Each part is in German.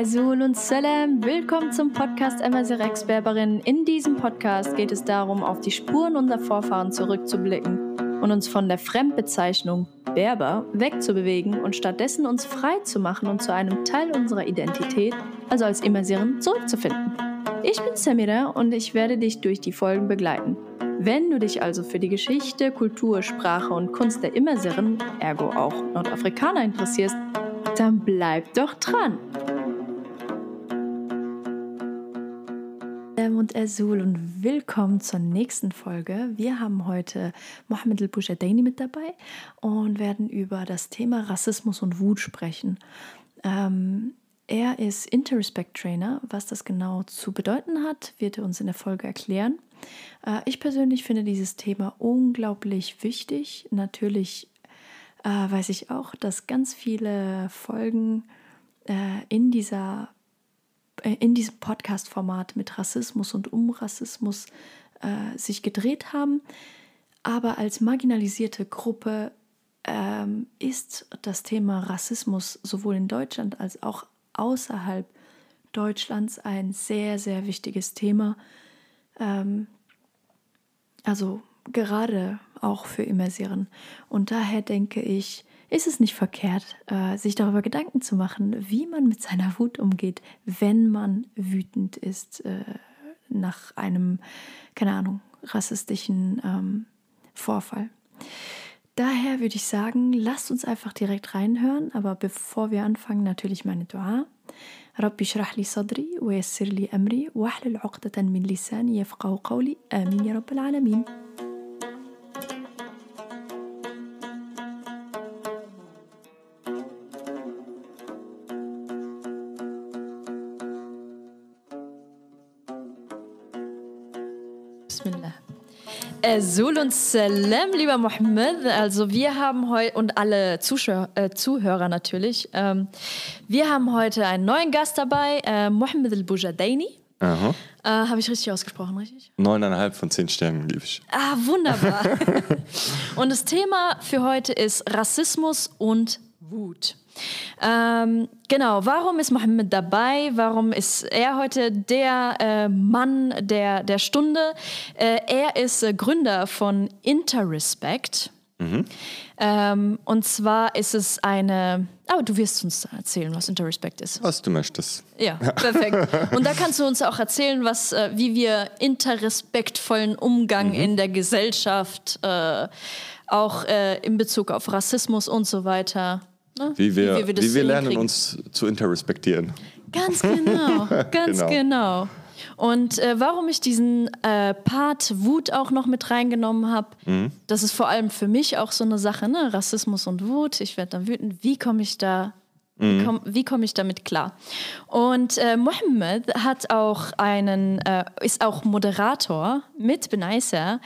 Azul und Salam, willkommen zum Podcast Amazir Berberin. In diesem Podcast geht es darum, auf die Spuren unserer Vorfahren zurückzublicken und uns von der Fremdbezeichnung Berber wegzubewegen und stattdessen uns frei zu machen und zu einem Teil unserer Identität, also als Immersieren, zurückzufinden. Ich bin Samira und ich werde dich durch die Folgen begleiten. Wenn du dich also für die Geschichte, Kultur, Sprache und Kunst der Immersiren, ergo auch Nordafrikaner interessierst, dann bleib doch dran. Und Azul und willkommen zur nächsten Folge. Wir haben heute Mohamed El-Bouchadaini mit dabei und werden über das Thema Rassismus und Wut sprechen. Ähm, er ist Interrespect Trainer. Was das genau zu bedeuten hat, wird er uns in der Folge erklären. Äh, ich persönlich finde dieses Thema unglaublich wichtig. Natürlich äh, weiß ich auch, dass ganz viele Folgen äh, in dieser in diesem Podcast-Format mit Rassismus und um Rassismus äh, sich gedreht haben. Aber als marginalisierte Gruppe ähm, ist das Thema Rassismus sowohl in Deutschland als auch außerhalb Deutschlands ein sehr, sehr wichtiges Thema. Ähm, also gerade auch für Immersieren. Und daher denke ich, ist es nicht verkehrt, äh, sich darüber Gedanken zu machen, wie man mit seiner Wut umgeht, wenn man wütend ist äh, nach einem, keine Ahnung, rassistischen ähm, Vorfall. Daher würde ich sagen, lasst uns einfach direkt reinhören, aber bevor wir anfangen, natürlich meine Dua. ربي اشرح لي صدري ويسر لي أمري واحلل عقدة من لساني يفقه قولي آمين يا رب العالمين Sul und Salam, lieber Mohammed. Also wir haben heute, und alle Zuschauer, äh, Zuhörer natürlich, ähm, wir haben heute einen neuen Gast dabei, äh, Mohammed al-Bujadaini. Äh, Habe ich richtig ausgesprochen, richtig? Neuneinhalb von zehn Sternen, liebe ich. Ah, wunderbar. und das Thema für heute ist Rassismus und Wut. Ähm, genau, warum ist Mohammed dabei? Warum ist er heute der äh, Mann der, der Stunde? Äh, er ist äh, Gründer von Interrespect. Mhm. Ähm, und zwar ist es eine. Aber du wirst uns erzählen, was Interrespect ist. Was du möchtest. Ja, perfekt. Und da kannst du uns auch erzählen, was, äh, wie wir interrespektvollen Umgang mhm. in der Gesellschaft, äh, auch äh, in Bezug auf Rassismus und so weiter, Ne? Wie, wir, wie, wir, wie wir lernen, uns zu interrespektieren. Ganz genau, ganz genau. genau. Und äh, warum ich diesen äh, Part Wut auch noch mit reingenommen habe, mhm. das ist vor allem für mich auch so eine Sache, ne? Rassismus und Wut. Ich werde dann wütend. Wie komme ich da wie mhm. komme komm ich damit klar? Und äh, Mohammed hat auch einen, äh, ist auch Moderator mit Benaisa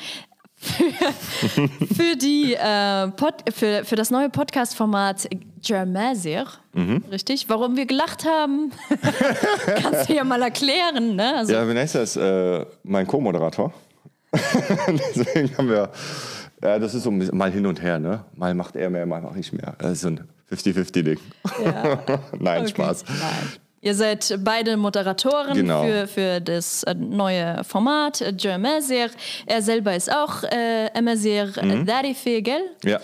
für, für, die, äh, Pod, für, für das neue Podcast-Format Germazir, mhm. richtig? Warum wir gelacht haben, kannst du ja mal erklären. Ne? Also, ja, Vanessa ist äh, mein Co-Moderator. Deswegen haben wir, ja, das ist so mal hin und her, ne? Mal macht er mehr, mal mache ich mehr. Das ist so ein 50-50-Ding. Ja. Nein, okay. Spaß. Nein. Ihr seid beide Moderatoren genau. für, für das äh, neue Format, äh, Jermazir. Er selber ist auch äh, Emazir mhm. Darife, gell? Ja.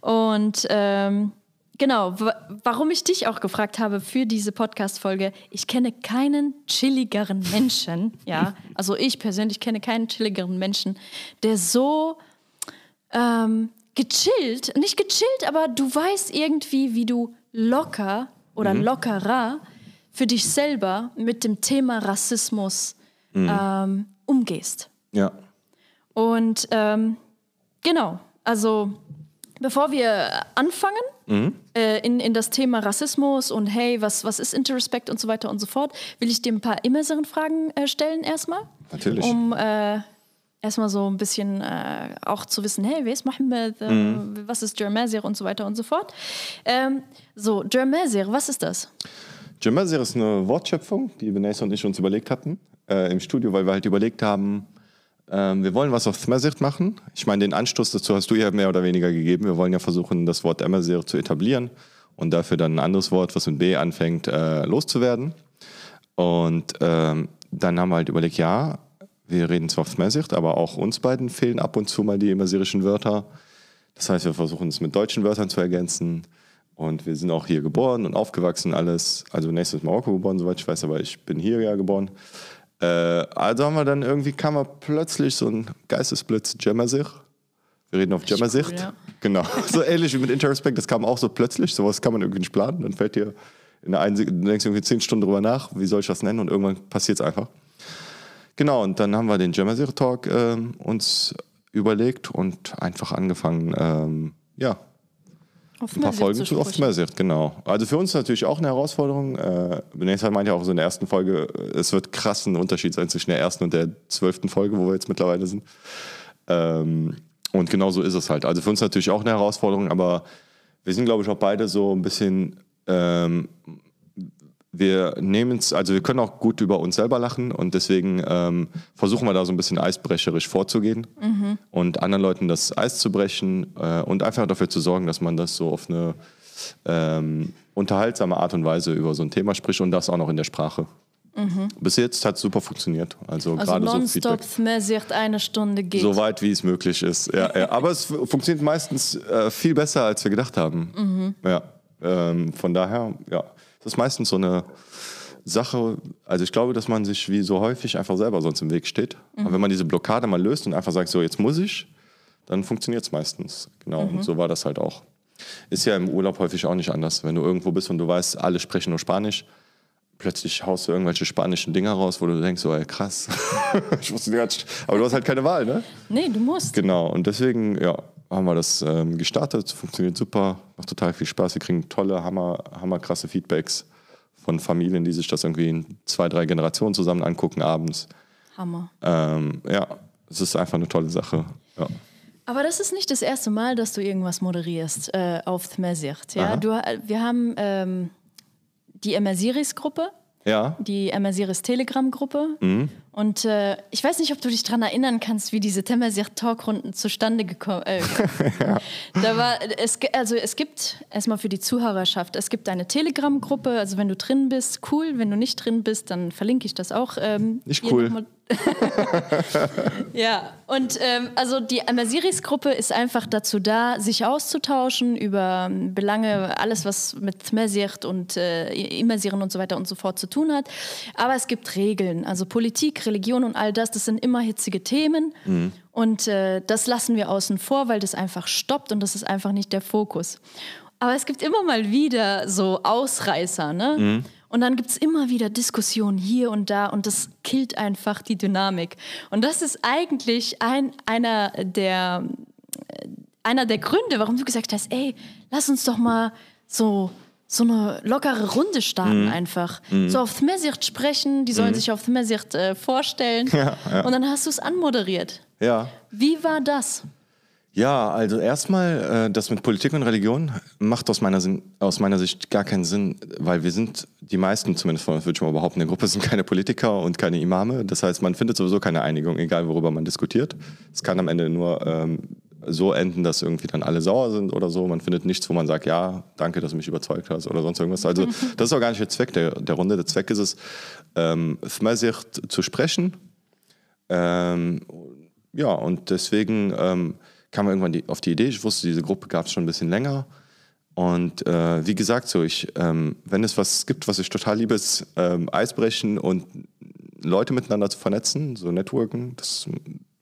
Und ähm, genau, warum ich dich auch gefragt habe für diese Podcast-Folge, ich kenne keinen chilligeren Menschen, ja, also ich persönlich kenne keinen chilligeren Menschen, der so ähm, gechillt, nicht gechillt, aber du weißt irgendwie, wie du locker oder mhm. lockerer für dich selber mit dem Thema Rassismus mhm. ähm, umgehst. Ja. Und ähm, genau, also bevor wir anfangen mhm. äh, in, in das Thema Rassismus und hey, was, was ist Interrespect und so weiter und so fort, will ich dir ein paar immerseren Fragen äh, stellen erstmal. Natürlich. Um äh, erstmal so ein bisschen äh, auch zu wissen, hey, wer ist Mohammed, äh, mhm. was ist Jermazir und so weiter und so fort. Ähm, so, Jermazir, was ist das? Jamazir ist eine Wortschöpfung, die Vanessa und ich uns überlegt hatten äh, im Studio, weil wir halt überlegt haben, äh, wir wollen was auf Thmazir machen. Ich meine, den Anstoß dazu hast du ja mehr oder weniger gegeben. Wir wollen ja versuchen, das Wort Amazir zu etablieren und dafür dann ein anderes Wort, was mit B anfängt, äh, loszuwerden. Und ähm, dann haben wir halt überlegt, ja, wir reden zwar auf Smersicht, aber auch uns beiden fehlen ab und zu mal die immersirischen Wörter. Das heißt, wir versuchen es mit deutschen Wörtern zu ergänzen. Und wir sind auch hier geboren und aufgewachsen, alles. Also nächstes Marokko geboren, soweit ich weiß, aber ich bin hier ja geboren. Äh, also haben wir dann irgendwie, kam wir plötzlich so ein Geistesblitz, Jemmersich. Wir reden auf Jemmersicht. Cool, ja. Genau. So ähnlich wie mit Interrespect, das kam auch so plötzlich. Sowas kann man irgendwie nicht planen. Dann fällt dir in der einen, du denkst irgendwie zehn Stunden drüber nach, wie soll ich das nennen? Und irgendwann passiert es einfach. Genau, und dann haben wir den Jemmersich Talk äh, uns überlegt und einfach angefangen, ähm, ja, auf ein paar Folgen zu oft mehr Sicht, genau. Also für uns natürlich auch eine Herausforderung. Äh, Benessa meinte ja auch so in der ersten Folge, es wird krassen Unterschied sein zwischen der ersten und der zwölften Folge, wo wir jetzt mittlerweile sind. Ähm, und genau so ist es halt. Also für uns natürlich auch eine Herausforderung, aber wir sind, glaube ich, auch beide so ein bisschen ähm, wir nehmen es, also wir können auch gut über uns selber lachen und deswegen ähm, versuchen wir da so ein bisschen eisbrecherisch vorzugehen mhm. und anderen Leuten das Eis zu brechen äh, und einfach dafür zu sorgen, dass man das so auf eine ähm, unterhaltsame Art und Weise über so ein Thema spricht und das auch noch in der Sprache. Mhm. Bis jetzt hat es super funktioniert. Also, also gerade nonstop so Feedback. eine Stunde geht. So weit, wie es möglich ist. Ja, ja. Aber es funktioniert meistens äh, viel besser, als wir gedacht haben. Mhm. Ja. Ähm, von daher, ja. Das ist meistens so eine Sache, also ich glaube, dass man sich wie so häufig einfach selber sonst im Weg steht. Mhm. Aber wenn man diese Blockade mal löst und einfach sagt, so jetzt muss ich, dann funktioniert es meistens. Genau, mhm. und so war das halt auch. Ist ja im Urlaub häufig auch nicht anders. Wenn du irgendwo bist und du weißt, alle sprechen nur Spanisch, plötzlich haust du irgendwelche spanischen Dinger raus, wo du denkst, so, ey, krass. ich wusste nicht. Aber du hast halt keine Wahl, ne? Nee, du musst. Genau, und deswegen, ja, haben wir das ähm, gestartet. Funktioniert super, macht total viel Spaß. Wir kriegen tolle, hammer, hammer krasse Feedbacks von Familien, die sich das irgendwie in zwei, drei Generationen zusammen angucken abends. Hammer. Ähm, ja, es ist einfach eine tolle Sache. Ja. Aber das ist nicht das erste Mal, dass du irgendwas moderierst äh, auf Tmesicht. Ja? Du, wir haben ähm, die Emersiris-Gruppe ja. die Emmersiris Telegram-Gruppe. Mhm. Und äh, ich weiß nicht, ob du dich daran erinnern kannst, wie diese Temmersir Talkrunden zustande gekommen äh, ja. Da war es also es gibt erstmal für die Zuhörerschaft, es gibt eine Telegram-Gruppe, also wenn du drin bist, cool, wenn du nicht drin bist, dann verlinke ich das auch. Ähm, nicht cool. ja, und ähm, also die Amasiris-Gruppe ist einfach dazu da, sich auszutauschen über ähm, Belange, alles, was mit Mesirt und äh, Immersieren und so weiter und so fort zu tun hat. Aber es gibt Regeln, also Politik, Religion und all das, das sind immer hitzige Themen. Mhm. Und äh, das lassen wir außen vor, weil das einfach stoppt und das ist einfach nicht der Fokus. Aber es gibt immer mal wieder so Ausreißer, ne? Mhm. Und dann gibt es immer wieder Diskussionen hier und da und das killt einfach die Dynamik. Und das ist eigentlich ein, einer, der, äh, einer der Gründe, warum du gesagt hast, ey, lass uns doch mal so so eine lockere Runde starten mhm. einfach. Mhm. So auf Thmesirt sprechen, die sollen mhm. sich auf Thmesirt äh, vorstellen. Ja, ja. Und dann hast du es anmoderiert. Ja. Wie war das? Ja, also erstmal, äh, das mit Politik und Religion macht aus meiner, Sinn, aus meiner Sicht gar keinen Sinn, weil wir sind, die meisten zumindest von uns, würde ich mal behaupten, in der Gruppe sind keine Politiker und keine Imame. Das heißt, man findet sowieso keine Einigung, egal worüber man diskutiert. Es kann am Ende nur ähm, so enden, dass irgendwie dann alle sauer sind oder so. Man findet nichts, wo man sagt, ja, danke, dass du mich überzeugt hast oder sonst irgendwas. Also das ist auch gar nicht der Zweck der, der Runde. Der Zweck ist es, ähm, zu sprechen. Ähm, ja, und deswegen... Ähm, kam irgendwann die, auf die Idee, ich wusste, diese Gruppe gab es schon ein bisschen länger. Und äh, wie gesagt, so ich, ähm, wenn es was gibt, was ich total liebe, ist ähm, Eisbrechen und Leute miteinander zu vernetzen, so Networken. Das,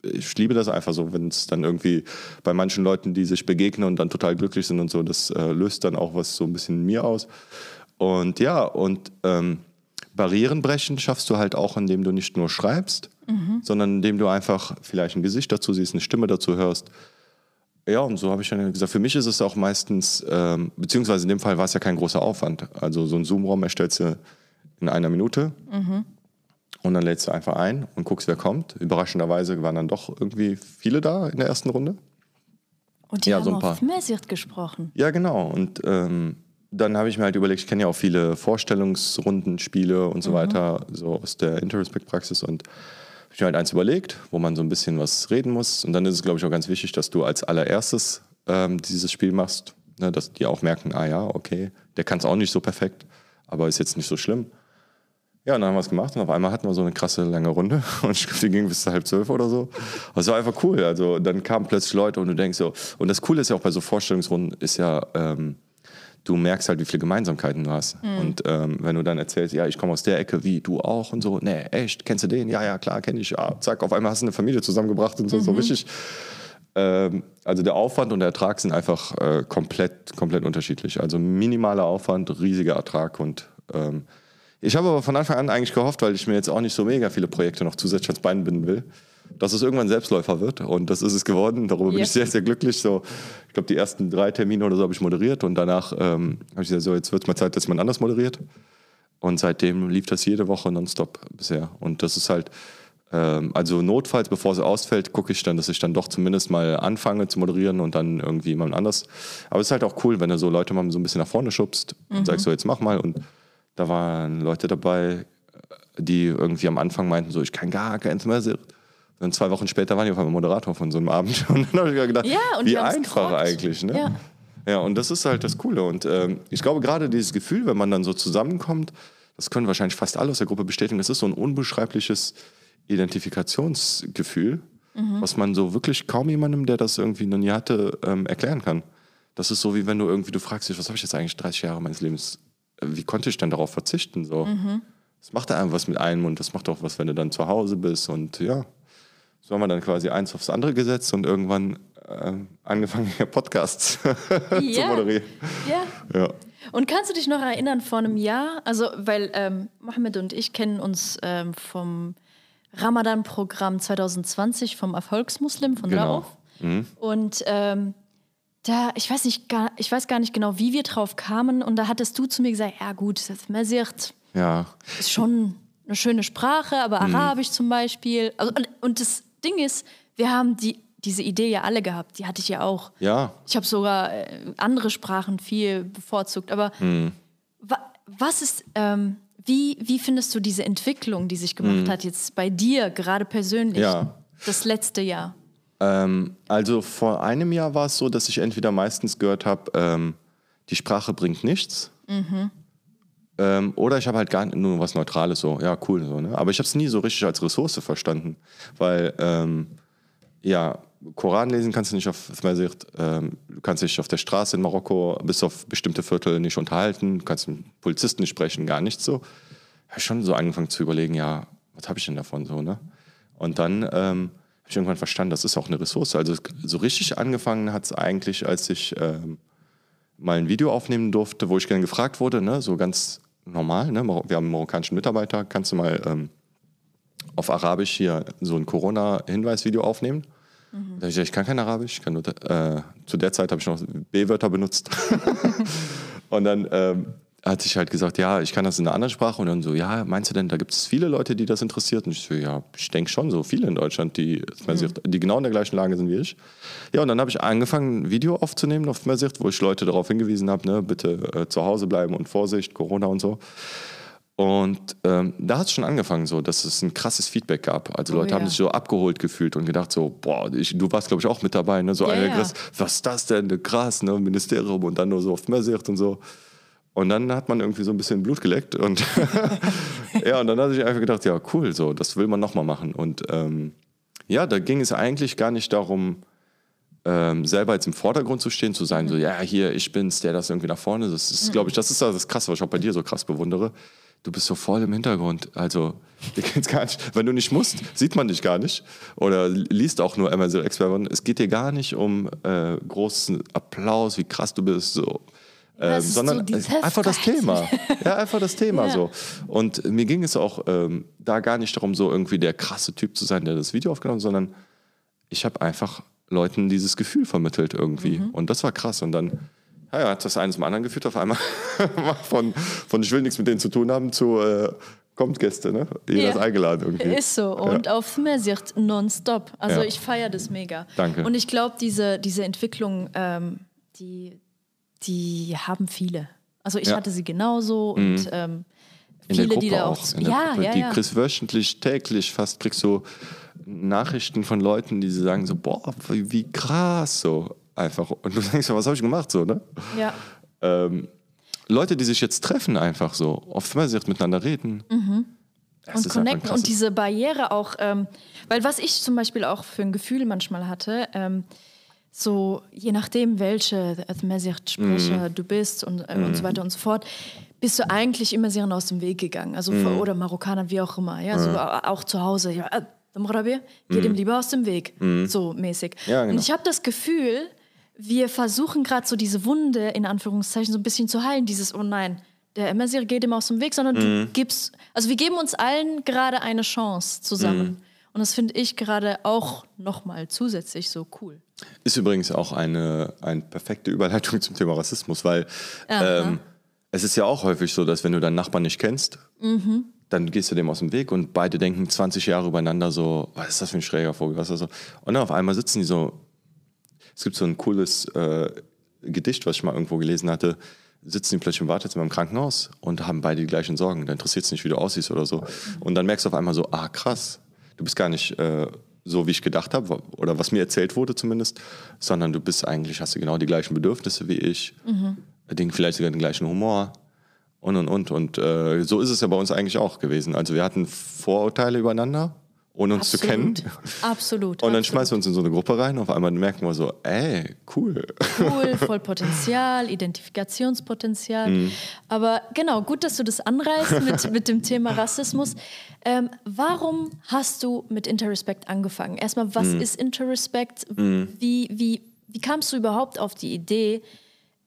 ich liebe das einfach so, wenn es dann irgendwie bei manchen Leuten, die sich begegnen und dann total glücklich sind und so, das äh, löst dann auch was so ein bisschen in mir aus. Und ja, und ähm, Barrieren brechen schaffst du halt auch, indem du nicht nur schreibst, mhm. sondern indem du einfach vielleicht ein Gesicht dazu siehst, eine Stimme dazu hörst ja, und so habe ich dann gesagt, für mich ist es auch meistens, ähm, beziehungsweise in dem Fall war es ja kein großer Aufwand. Also so ein Zoom-Raum erstellst du in einer Minute mhm. und dann lädst du einfach ein und guckst, wer kommt. Überraschenderweise waren dann doch irgendwie viele da in der ersten Runde. Und die ja, haben so ein paar. auf Messiert gesprochen. Ja, genau. Und ähm, dann habe ich mir halt überlegt, ich kenne ja auch viele Vorstellungsrunden, Spiele und so mhm. weiter, so aus der Interrespect-Praxis und habe ich mir halt eins überlegt, wo man so ein bisschen was reden muss. Und dann ist es, glaube ich, auch ganz wichtig, dass du als allererstes ähm, dieses Spiel machst, ne, dass die auch merken, ah ja, okay, der kann es auch nicht so perfekt, aber ist jetzt nicht so schlimm. Ja, und dann haben wir es gemacht und auf einmal hatten wir so eine krasse lange Runde und ich glaube, die ging bis halb zwölf oder so. Das war einfach cool. Also dann kamen plötzlich Leute und du denkst so, und das Coole ist ja auch bei so Vorstellungsrunden, ist ja, ähm, du merkst halt, wie viele Gemeinsamkeiten du hast. Mhm. Und ähm, wenn du dann erzählst, ja, ich komme aus der Ecke, wie, du auch und so, nee, echt, kennst du den? Ja, ja, klar, kenne ich. Ja, zack, auf einmal hast du eine Familie zusammengebracht und so, mhm. so richtig. Ähm, also der Aufwand und der Ertrag sind einfach äh, komplett, komplett unterschiedlich. Also minimaler Aufwand, riesiger Ertrag und ähm, ich habe aber von Anfang an eigentlich gehofft, weil ich mir jetzt auch nicht so mega viele Projekte noch zusätzlich ans Bein binden will, dass es irgendwann Selbstläufer wird. Und das ist es geworden. Darüber bin ich sehr, sehr glücklich. So, ich glaube, die ersten drei Termine oder so habe ich moderiert und danach ähm, habe ich gesagt, so, jetzt wird es mal Zeit, dass man anders moderiert. Und seitdem lief das jede Woche nonstop bisher. Und das ist halt, ähm, also notfalls, bevor sie ausfällt, gucke ich dann, dass ich dann doch zumindest mal anfange zu moderieren und dann irgendwie jemand anders. Aber es ist halt auch cool, wenn du so Leute mal so ein bisschen nach vorne schubst mhm. und sagst so, jetzt mach mal und da waren Leute dabei, die irgendwie am Anfang meinten, so, ich kann gar keins mehr. Und zwei Wochen später waren die auf einmal Moderator von so einem Abend. Und dann habe ich gedacht, ja, wie einfach eigentlich. Ne? Ja. ja, und das ist halt das Coole. Und ähm, ich glaube, gerade dieses Gefühl, wenn man dann so zusammenkommt, das können wahrscheinlich fast alle aus der Gruppe bestätigen, das ist so ein unbeschreibliches Identifikationsgefühl, mhm. was man so wirklich kaum jemandem, der das irgendwie noch nie hatte, ähm, erklären kann. Das ist so, wie wenn du irgendwie, du fragst dich, was habe ich jetzt eigentlich 30 Jahre meines Lebens wie konnte ich denn darauf verzichten? So. Mhm. Das macht einfach was mit einem und das macht auch was, wenn du dann zu Hause bist. Und ja, so haben wir dann quasi eins aufs andere gesetzt und irgendwann äh, angefangen, hier Podcasts ja. zu moderieren. Ja. ja. Und kannst du dich noch erinnern vor einem Jahr? Also, weil ähm, Mohammed und ich kennen uns ähm, vom Ramadan-Programm 2020 vom Erfolgsmuslim von genau. Rauf. Mhm. Und ähm, da, ich weiß nicht, gar, ich weiß gar nicht genau, wie wir drauf kamen. Und da hattest du zu mir gesagt, ja gut, das Mesirt ja. ist schon eine schöne Sprache, aber mhm. Arabisch zum Beispiel. Also, und, und das Ding ist, wir haben die, diese Idee ja alle gehabt. Die hatte ich ja auch. Ja. Ich habe sogar äh, andere Sprachen viel bevorzugt. Aber mhm. wa, was ist, ähm, wie, wie findest du diese Entwicklung, die sich gemacht mhm. hat jetzt bei dir, gerade persönlich, ja. das letzte Jahr? Ähm, also vor einem Jahr war es so, dass ich entweder meistens gehört habe, ähm, die Sprache bringt nichts. Mhm. Ähm, oder ich habe halt gar nur was Neutrales, so, ja, cool. So, ne? Aber ich habe es nie so richtig als Ressource verstanden. Weil, ähm, ja, Koran lesen kannst du nicht auf Sicht, ähm, du kannst dich auf der Straße in Marokko bis auf bestimmte Viertel nicht unterhalten, du kannst mit Polizisten nicht sprechen, gar nichts so. Ich habe schon so angefangen zu überlegen, ja, was habe ich denn davon so, ne? Und dann ähm, ich irgendwann verstanden, das ist auch eine Ressource. Also so richtig angefangen hat es eigentlich, als ich ähm, mal ein Video aufnehmen durfte, wo ich gerne gefragt wurde, ne, so ganz normal, ne, wir haben einen marokkanischen Mitarbeiter, kannst du mal ähm, auf Arabisch hier so ein Corona-Hinweisvideo aufnehmen? Mhm. Da ich, ich kann kein Arabisch, ich kann nur, äh, zu der Zeit habe ich noch B-Wörter benutzt. und dann ähm, hat sich halt gesagt, ja, ich kann das in einer anderen Sprache. Und dann so, ja, meinst du denn, da gibt es viele Leute, die das interessiert? Und ich so, ja, ich denke schon, so viele in Deutschland, die, mhm. die genau in der gleichen Lage sind wie ich. Ja, und dann habe ich angefangen, ein Video aufzunehmen auf Sicht, wo ich Leute darauf hingewiesen habe, ne, bitte äh, zu Hause bleiben und Vorsicht, Corona und so. Und ähm, da hat es schon angefangen, so, dass es ein krasses Feedback gab. Also oh, Leute ja. haben sich so abgeholt gefühlt und gedacht so, boah, ich, du warst glaube ich auch mit dabei, ne? So ja, ja. was ist das denn, krass, ne? Ministerium und dann nur so auf Sicht und so. Und dann hat man irgendwie so ein bisschen Blut geleckt und ja, und dann hatte ich einfach gedacht, ja, cool, so, das will man nochmal machen. Und ähm, ja, da ging es eigentlich gar nicht darum, ähm, selber jetzt im Vordergrund zu stehen, zu sein, so, ja, hier, ich bin's, der das irgendwie nach vorne. Das ist, glaube ich, das ist das Krasse, was ich auch bei dir so krass bewundere. Du bist so voll im Hintergrund. Also, dir geht's gar nicht. Wenn du nicht musst, sieht man dich gar nicht. Oder liest auch nur Amazon Expert. Es geht dir gar nicht um äh, großen Applaus, wie krass du bist. So ähm, sondern so einfach das Thema. Ja, einfach das Thema ja. so. Und mir ging es auch ähm, da gar nicht darum, so irgendwie der krasse Typ zu sein, der das Video aufgenommen hat, sondern ich habe einfach Leuten dieses Gefühl vermittelt irgendwie. Mhm. Und das war krass. Und dann ja, hat das eines zum anderen geführt auf einmal. von, von ich will nichts mit denen zu tun haben zu äh, kommt Gäste, ne? Jeder ja. ist eingeladen irgendwie. Ist so. Und ja. auf Mesirt nonstop. Also ja. ich feiere das mega. Danke. Und ich glaube, diese, diese Entwicklung, ähm, die die haben viele. Also ich ja. hatte sie genauso und mhm. ähm, viele, die da auch. auch ja, ja, die ja. kriegst wöchentlich, täglich fast kriegst du Nachrichten von Leuten, die sagen so, boah, wie, wie krass so einfach. Und du denkst, was habe ich gemacht so, ne? Ja. Ähm, Leute, die sich jetzt treffen, einfach so, oftmals miteinander reden. Mhm. Und connecten und diese Barriere auch, ähm, weil was ich zum Beispiel auch für ein Gefühl manchmal hatte, ähm, so je nachdem, welche Sprecher mm. du bist und, äh, mm. und so mhm. weiter und so fort, bist du eigentlich immer sehr aus dem Weg gegangen. Also mm. oder Marokkaner, wie auch immer. Ja, so, auch zu Hause. Ja, äh, geh dem lieber aus dem Weg. So mäßig. Ja, genau. Und ich habe das Gefühl, wir versuchen gerade so diese Wunde in Anführungszeichen so ein bisschen zu heilen. Dieses, oh nein, der Emmersir geht ihm aus dem Weg, sondern du gibst, also wir geben uns allen gerade eine Chance zusammen. Und das finde ich gerade auch nochmal zusätzlich so cool. Ist übrigens auch eine, eine perfekte Überleitung zum Thema Rassismus, weil ähm, es ist ja auch häufig so, dass wenn du deinen Nachbarn nicht kennst, mhm. dann gehst du dem aus dem Weg und beide denken 20 Jahre übereinander so, was ist das für ein schräger Vogel, was ist das so? Und dann auf einmal sitzen die so, es gibt so ein cooles äh, Gedicht, was ich mal irgendwo gelesen hatte, sitzen die plötzlich im Wartezimmer im Krankenhaus und haben beide die gleichen Sorgen. Da interessiert es nicht, wie du aussiehst oder so. Und dann merkst du auf einmal so, ah krass, du bist gar nicht äh, so, wie ich gedacht habe, oder was mir erzählt wurde zumindest, sondern du bist eigentlich, hast du genau die gleichen Bedürfnisse wie ich, mhm. vielleicht sogar den gleichen Humor und und und. Und äh, so ist es ja bei uns eigentlich auch gewesen. Also wir hatten Vorurteile übereinander ohne uns absolut. zu kennen. Absolut. Und dann absolut. schmeißen wir uns in so eine Gruppe rein auf einmal merken wir so, ey, cool. Cool, voll Potenzial, Identifikationspotenzial. Mhm. Aber genau, gut, dass du das anreißt mit, mit dem Thema Rassismus. Ähm, warum hast du mit Interrespect angefangen? Erstmal, was mhm. ist Interrespect? Mhm. Wie, wie, wie kamst du überhaupt auf die Idee,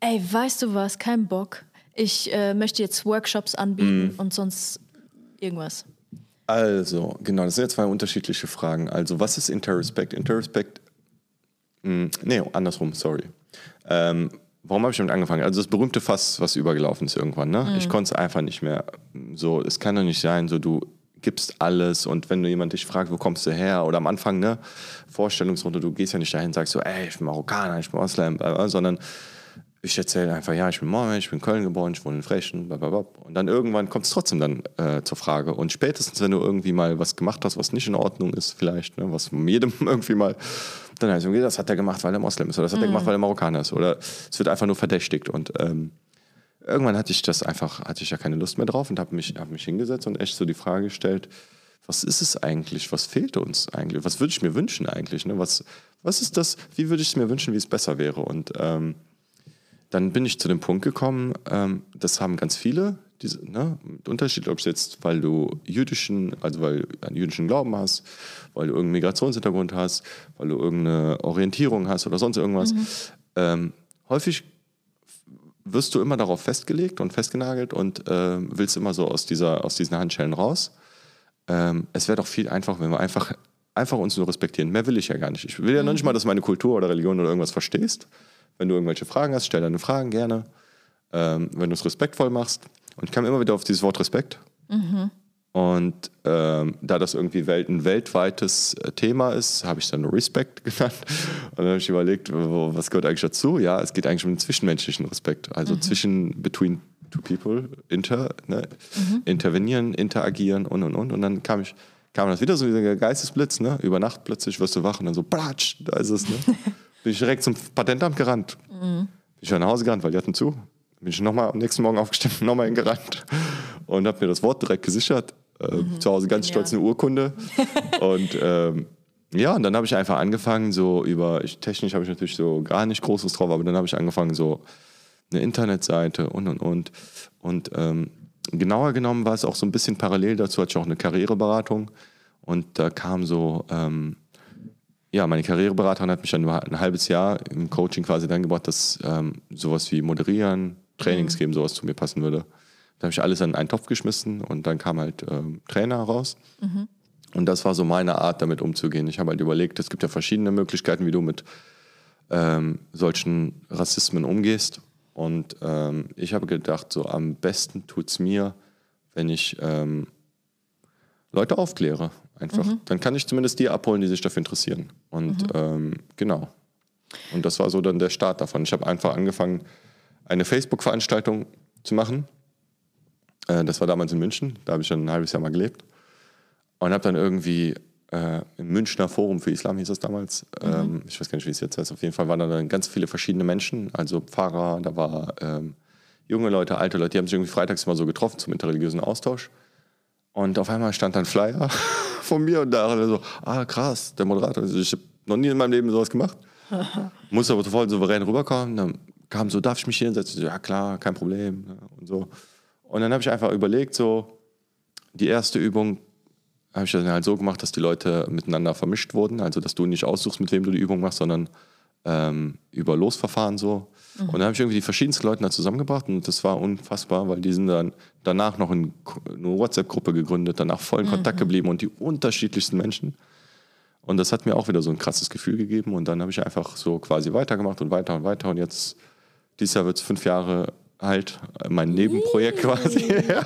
ey, weißt du was, kein Bock, ich äh, möchte jetzt Workshops anbieten mhm. und sonst irgendwas? Also, genau, das sind ja zwei unterschiedliche Fragen. Also, was ist Interrespect? Interrespect, mh, hm, nee, andersrum, sorry. Ähm, warum habe ich damit angefangen? Also, das berühmte Fass, was übergelaufen ist irgendwann, ne? Mhm. Ich konnte es einfach nicht mehr. So, es kann doch nicht sein, so, du gibst alles und wenn du jemand dich fragt, wo kommst du her? Oder am Anfang, ne, Vorstellungsrunde, du gehst ja nicht dahin und sagst so, ey, ich bin Marokkaner, ich bin Moslem, sondern ich erzähle einfach, ja, ich bin Mohammed, ich bin in Köln geboren, ich wohne in Frechen, blablabla. Und dann irgendwann kommt es trotzdem dann äh, zur Frage. Und spätestens, wenn du irgendwie mal was gemacht hast, was nicht in Ordnung ist, vielleicht, ne, was jedem irgendwie mal, dann heißt es, das hat er gemacht, weil er Moslem ist, oder das hat mhm. er gemacht, weil er Marokkaner ist, oder es wird einfach nur verdächtigt. Und ähm, irgendwann hatte ich das einfach, hatte ich ja keine Lust mehr drauf und habe mich, hab mich hingesetzt und echt so die Frage gestellt, was ist es eigentlich? Was fehlt uns eigentlich? Was würde ich mir wünschen eigentlich? Ne? Was, was ist das? Wie würde ich es mir wünschen, wie es besser wäre? Und ähm, dann bin ich zu dem Punkt gekommen, ähm, das haben ganz viele, diese, ne, Unterschied, ob es jetzt, weil du jüdischen, also weil einen jüdischen Glauben hast, weil du irgendeinen Migrationshintergrund hast, weil du irgendeine Orientierung hast oder sonst irgendwas. Mhm. Ähm, häufig wirst du immer darauf festgelegt und festgenagelt und äh, willst immer so aus, dieser, aus diesen Handschellen raus. Ähm, es wäre doch viel einfacher, wenn wir einfach, einfach uns nur respektieren. Mehr will ich ja gar nicht. Ich will ja mhm. noch nicht mal, dass du meine Kultur oder Religion oder irgendwas verstehst. Wenn du irgendwelche Fragen hast, stell deine Fragen gerne. Ähm, wenn du es respektvoll machst. Und ich kam immer wieder auf dieses Wort Respekt. Mhm. Und ähm, da das irgendwie Welt, ein weltweites äh, Thema ist, habe ich dann Respekt genannt. Und dann habe ich überlegt, was gehört eigentlich dazu? Ja, es geht eigentlich um den zwischenmenschlichen Respekt. Also mhm. zwischen, between two people, inter, ne? mhm. intervenieren, interagieren und und und. Und dann kam ich, kam das wieder so wie ein Geistesblitz, ne? Über Nacht plötzlich wirst du wach und dann so, platsch, da ist es, ne? Bin ich direkt zum Patentamt gerannt. Mhm. Bin ich nach Hause gerannt, weil die hatten zu. Bin ich nochmal am nächsten Morgen aufgestanden, nochmal hingerannt und habe mir das Wort direkt gesichert. Äh, mhm. Zu Hause ganz stolz eine Urkunde. und ähm, ja, und dann habe ich einfach angefangen, so über, ich, technisch habe ich natürlich so gar nicht Großes drauf, aber dann habe ich angefangen, so eine Internetseite und und und. Und ähm, genauer genommen war es auch so ein bisschen parallel dazu, hatte ich auch eine Karriereberatung. Und da kam so ähm, ja, meine Karriereberaterin hat mich dann ein halbes Jahr im Coaching quasi dann gebracht, dass ähm, sowas wie Moderieren, Trainings mhm. geben, sowas zu mir passen würde. Da habe ich alles in einen Topf geschmissen und dann kam halt ähm, Trainer raus. Mhm. Und das war so meine Art, damit umzugehen. Ich habe halt überlegt, es gibt ja verschiedene Möglichkeiten, wie du mit ähm, solchen Rassismen umgehst. Und ähm, ich habe gedacht, so am besten tut es mir, wenn ich ähm, Leute aufkläre einfach. Mhm. Dann kann ich zumindest die abholen, die sich dafür interessieren. Und mhm. ähm, genau. Und das war so dann der Start davon. Ich habe einfach angefangen, eine Facebook-Veranstaltung zu machen. Äh, das war damals in München, da habe ich dann ein halbes Jahr mal gelebt. Und habe dann irgendwie äh, im Münchner Forum für Islam hieß es damals. Mhm. Ähm, ich weiß gar nicht, wie es jetzt heißt. Auf jeden Fall waren da dann ganz viele verschiedene Menschen, also Pfarrer, da war ähm, junge Leute, alte Leute, die haben sich irgendwie freitags mal so getroffen zum interreligiösen Austausch. Und auf einmal stand dann Flyer von mir und da so, ah krass, der Moderator. Also ich habe noch nie in meinem Leben sowas gemacht. Muss aber voll souverän rüberkommen. Dann kam so, darf ich mich hier hinsetzen? So, ja klar, kein Problem. Ne, und so. Und dann habe ich einfach überlegt, so die erste Übung habe ich dann halt so gemacht, dass die Leute miteinander vermischt wurden. Also dass du nicht aussuchst, mit wem du die Übung machst, sondern ähm, über Losverfahren so. Mhm. Und dann habe ich irgendwie die verschiedensten Leute da zusammengebracht und das war unfassbar, weil die sind dann danach noch in eine WhatsApp-Gruppe gegründet, danach voll in Kontakt mhm. geblieben und die unterschiedlichsten Menschen. Und das hat mir auch wieder so ein krasses Gefühl gegeben und dann habe ich einfach so quasi weitergemacht und weiter und weiter und jetzt, dieses Jahr wird es fünf Jahre alt, mein Nebenprojekt quasi. ja.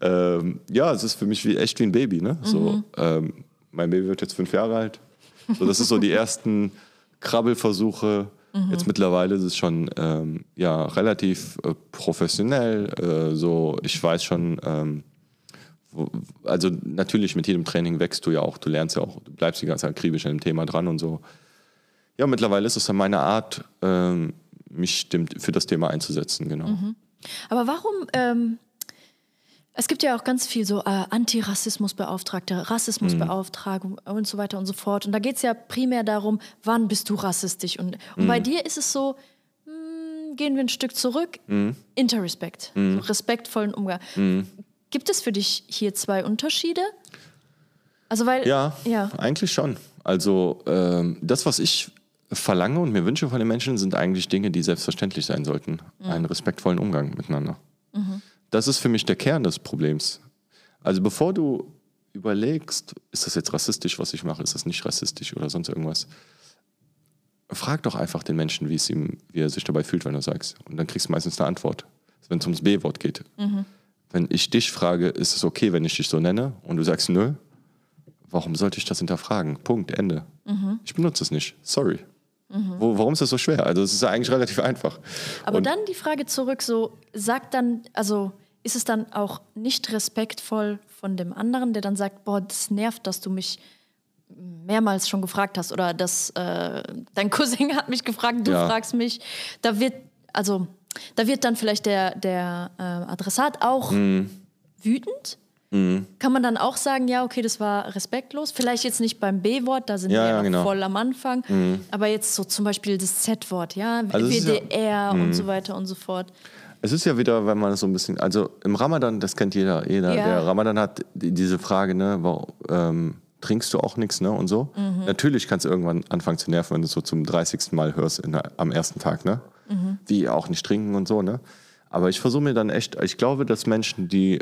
Ähm, ja, es ist für mich wie, echt wie ein Baby. Ne? So, mhm. ähm, mein Baby wird jetzt fünf Jahre alt. So, das ist so die ersten Krabbelversuche. Mhm. Jetzt mittlerweile ist es schon ähm, ja, relativ äh, professionell. Äh, so, ich weiß schon, ähm, wo, also natürlich mit jedem Training wächst du ja auch, du lernst ja auch, du bleibst die ganze Zeit akribisch an dem Thema dran und so. Ja, mittlerweile ist es dann meine Art, ähm, mich für das Thema einzusetzen, genau. Mhm. Aber warum ähm, es gibt ja auch ganz viel so äh, Antirassismusbeauftragte, Rassismusbeauftragung mhm. und so weiter und so fort. Und da geht es ja primär darum, wann bist du rassistisch. Und, und mhm. bei dir ist es so, mh, hm, gehen wir ein Stück zurück, mhm. Interrespect, mhm. so respektvollen Umgang. Mhm. Gibt es für dich hier zwei Unterschiede? Also weil, ja, ja. eigentlich schon. Also ähm, das, was ich verlange und mir wünsche von den Menschen, sind eigentlich Dinge, die selbstverständlich sein sollten. Mhm. Einen respektvollen Umgang miteinander. Mhm. Das ist für mich der Kern des Problems. Also bevor du überlegst, ist das jetzt rassistisch, was ich mache, ist das nicht rassistisch oder sonst irgendwas, frag doch einfach den Menschen, wie, es ihm, wie er sich dabei fühlt, wenn du sagst. Und dann kriegst du meistens eine Antwort, wenn es ums B-Wort geht. Mhm. Wenn ich dich frage, ist es okay, wenn ich dich so nenne und du sagst nö, warum sollte ich das hinterfragen? Punkt, Ende. Mhm. Ich benutze es nicht. Sorry. Mhm. Wo, warum ist das so schwer? Also es ist ja eigentlich relativ einfach. Aber und dann die Frage zurück, so sagt dann, also ist es dann auch nicht respektvoll von dem anderen, der dann sagt, boah, das nervt, dass du mich mehrmals schon gefragt hast oder dass äh, dein Cousin hat mich gefragt, du ja. fragst mich. Da wird, also, da wird dann vielleicht der, der äh, Adressat auch mhm. wütend. Mhm. Kann man dann auch sagen, ja, okay, das war respektlos. Vielleicht jetzt nicht beim B-Wort, da sind ja, wir ja genau. voll am Anfang. Mhm. Aber jetzt so zum Beispiel das Z-Wort, ja, also WDR und mhm. so weiter und so fort. Es ist ja wieder, wenn man es so ein bisschen, also im Ramadan, das kennt jeder, jeder, ja. der Ramadan hat diese Frage, ne, warum, ähm, trinkst du auch nichts, ne, und so. Mhm. Natürlich kannst du irgendwann anfangen zu nerven, wenn du es so zum 30. Mal hörst in, am ersten Tag, ne. Mhm. Wie auch nicht trinken und so, ne. Aber ich versuche mir dann echt, ich glaube, dass Menschen, die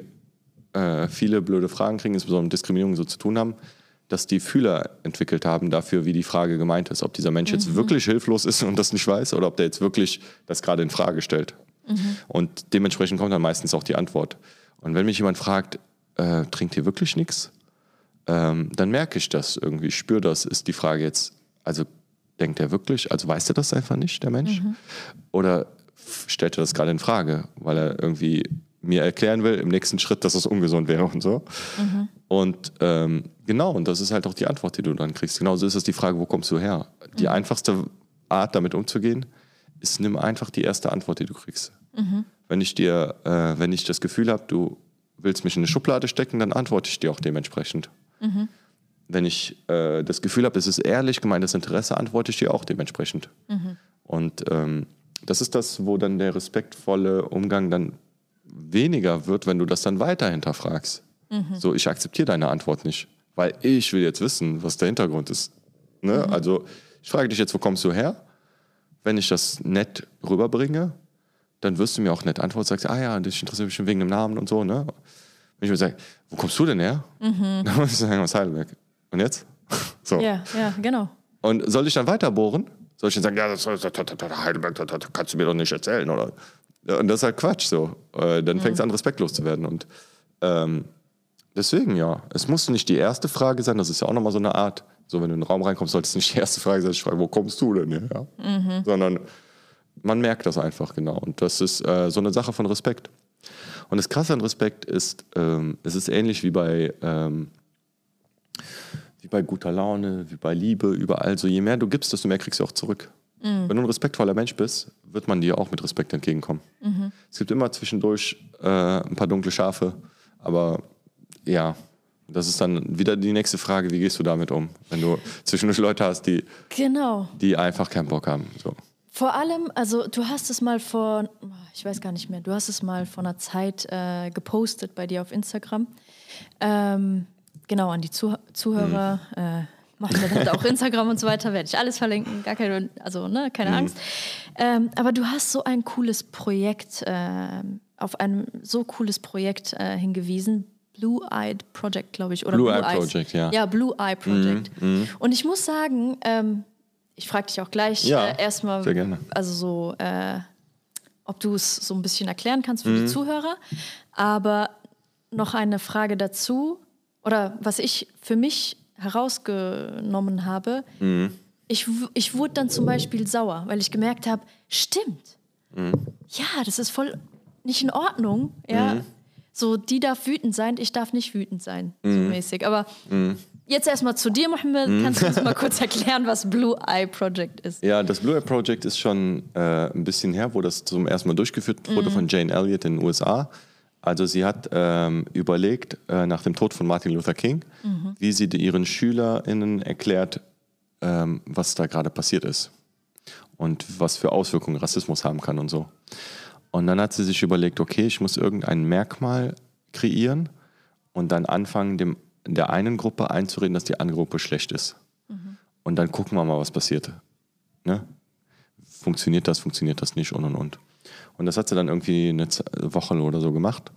äh, viele blöde Fragen kriegen, insbesondere mit Diskriminierung so zu tun haben, dass die Fühler entwickelt haben dafür, wie die Frage gemeint ist. Ob dieser Mensch mhm. jetzt wirklich hilflos ist und das nicht weiß oder ob der jetzt wirklich das gerade in Frage stellt. Mhm. Und dementsprechend kommt dann meistens auch die Antwort. Und wenn mich jemand fragt, äh, trinkt ihr wirklich nichts? Ähm, dann merke ich das irgendwie, ich spüre das. Ist die Frage jetzt, also denkt er wirklich, also weiß er das einfach nicht, der Mensch? Mhm. Oder stellt er das gerade in Frage, weil er irgendwie mir erklären will im nächsten Schritt, dass es ungesund wäre und so. Mhm. Und ähm, genau, und das ist halt auch die Antwort, die du dann kriegst. Genauso ist es die Frage, wo kommst du her? Die mhm. einfachste Art, damit umzugehen, ist, nimm einfach die erste Antwort, die du kriegst. Mhm. Wenn ich dir, äh, wenn ich das Gefühl habe, du willst mich in eine Schublade stecken, dann antworte ich dir auch dementsprechend. Mhm. Wenn ich äh, das Gefühl habe, es ist ehrlich gemeintes Interesse, antworte ich dir auch dementsprechend. Mhm. Und ähm, das ist das, wo dann der respektvolle Umgang dann weniger wird, wenn du das dann weiter hinterfragst. Mhm. So, ich akzeptiere deine Antwort nicht, weil ich will jetzt wissen, was der Hintergrund ist. Ne? Mhm. Also, ich frage dich jetzt, wo kommst du her? Wenn ich das nett rüberbringe, dann wirst du mir auch nett antworten, sagst, ah ja, das interessiert mich schon wegen dem Namen und so, ne? Wenn ich mir sage, wo kommst du denn her? Mhm. Dann muss ich sagen, aus Heidelberg. Und jetzt? so. Ja, ja, genau. Und soll ich dann weiter bohren? Soll ich dann sagen, ja, das, das, das, Heidelberg, das, kannst du mir doch nicht erzählen, oder? Und das ist halt Quatsch, so. Äh, dann fängt es mhm. an, respektlos zu werden. Und ähm, deswegen, ja, es muss nicht die erste Frage sein, das ist ja auch nochmal so eine Art, so, wenn du in den Raum reinkommst, solltest du nicht die erste Frage sein, wo kommst du denn her? Mhm. Sondern man merkt das einfach genau. Und das ist äh, so eine Sache von Respekt. Und das Krasse an Respekt ist, ähm, es ist ähnlich wie bei, ähm, wie bei guter Laune, wie bei Liebe, überall. So, je mehr du gibst, desto mehr kriegst du auch zurück. Wenn du ein respektvoller Mensch bist, wird man dir auch mit Respekt entgegenkommen. Es gibt immer zwischendurch äh, ein paar dunkle Schafe, aber ja, das ist dann wieder die nächste Frage, wie gehst du damit um, wenn du zwischendurch Leute hast, die, Genau. die einfach keinen Bock haben. So. Vor allem, also du hast es mal vor, ich weiß gar nicht mehr, du hast es mal vor einer Zeit äh, gepostet bei dir auf Instagram. Ähm, genau, an die Zuh Zuhörer. Äh, machen wir dann auch Instagram und so weiter, werde ich alles verlinken, gar keine, also ne, keine Angst. Ähm, aber du hast so ein cooles Projekt, ähm, auf ein so cooles Projekt äh, hingewiesen. Blue Eyed Project, glaube ich. Oder Blue Eye Eyes. Project, ja. Mhm, Ja, Blue Eye Project. Und ich muss sagen, ähm, ich frage dich auch gleich Ja, äh, erstmal, sehr gerne. also so, äh, ob du es so ein bisschen erklären kannst für Mhm. die Zuhörer. Aber noch eine Frage dazu, oder was ich für mich herausgenommen habe, Mhm. ich, ich wurde dann zum Beispiel sauer, weil ich gemerkt habe, stimmt, Mhm. ja, das ist voll nicht in Ordnung, ja. Mhm. So, die darf wütend sein, ich darf nicht wütend sein, so Mhm. mäßig. Aber jetzt erstmal zu dir, Mohammed. Kannst du uns mal kurz erklären, was Blue Eye Project ist? Ja, das Blue Eye Project ist schon äh, ein bisschen her, wo das zum ersten Mal durchgeführt wurde von Jane Elliott in den USA. Also sie hat ähm, überlegt, äh, nach dem Tod von Martin Luther King, wie sie ihren SchülerInnen erklärt, ähm, was da gerade passiert ist und was für Auswirkungen Rassismus haben kann und so. Und dann hat sie sich überlegt, okay, ich muss irgendein Merkmal kreieren und dann anfangen, dem, der einen Gruppe einzureden, dass die andere Gruppe schlecht ist. Und dann gucken wir mal, was passiert. Ne? Funktioniert das, funktioniert das nicht und und und. Und das hat sie dann irgendwie eine Woche oder so gemacht.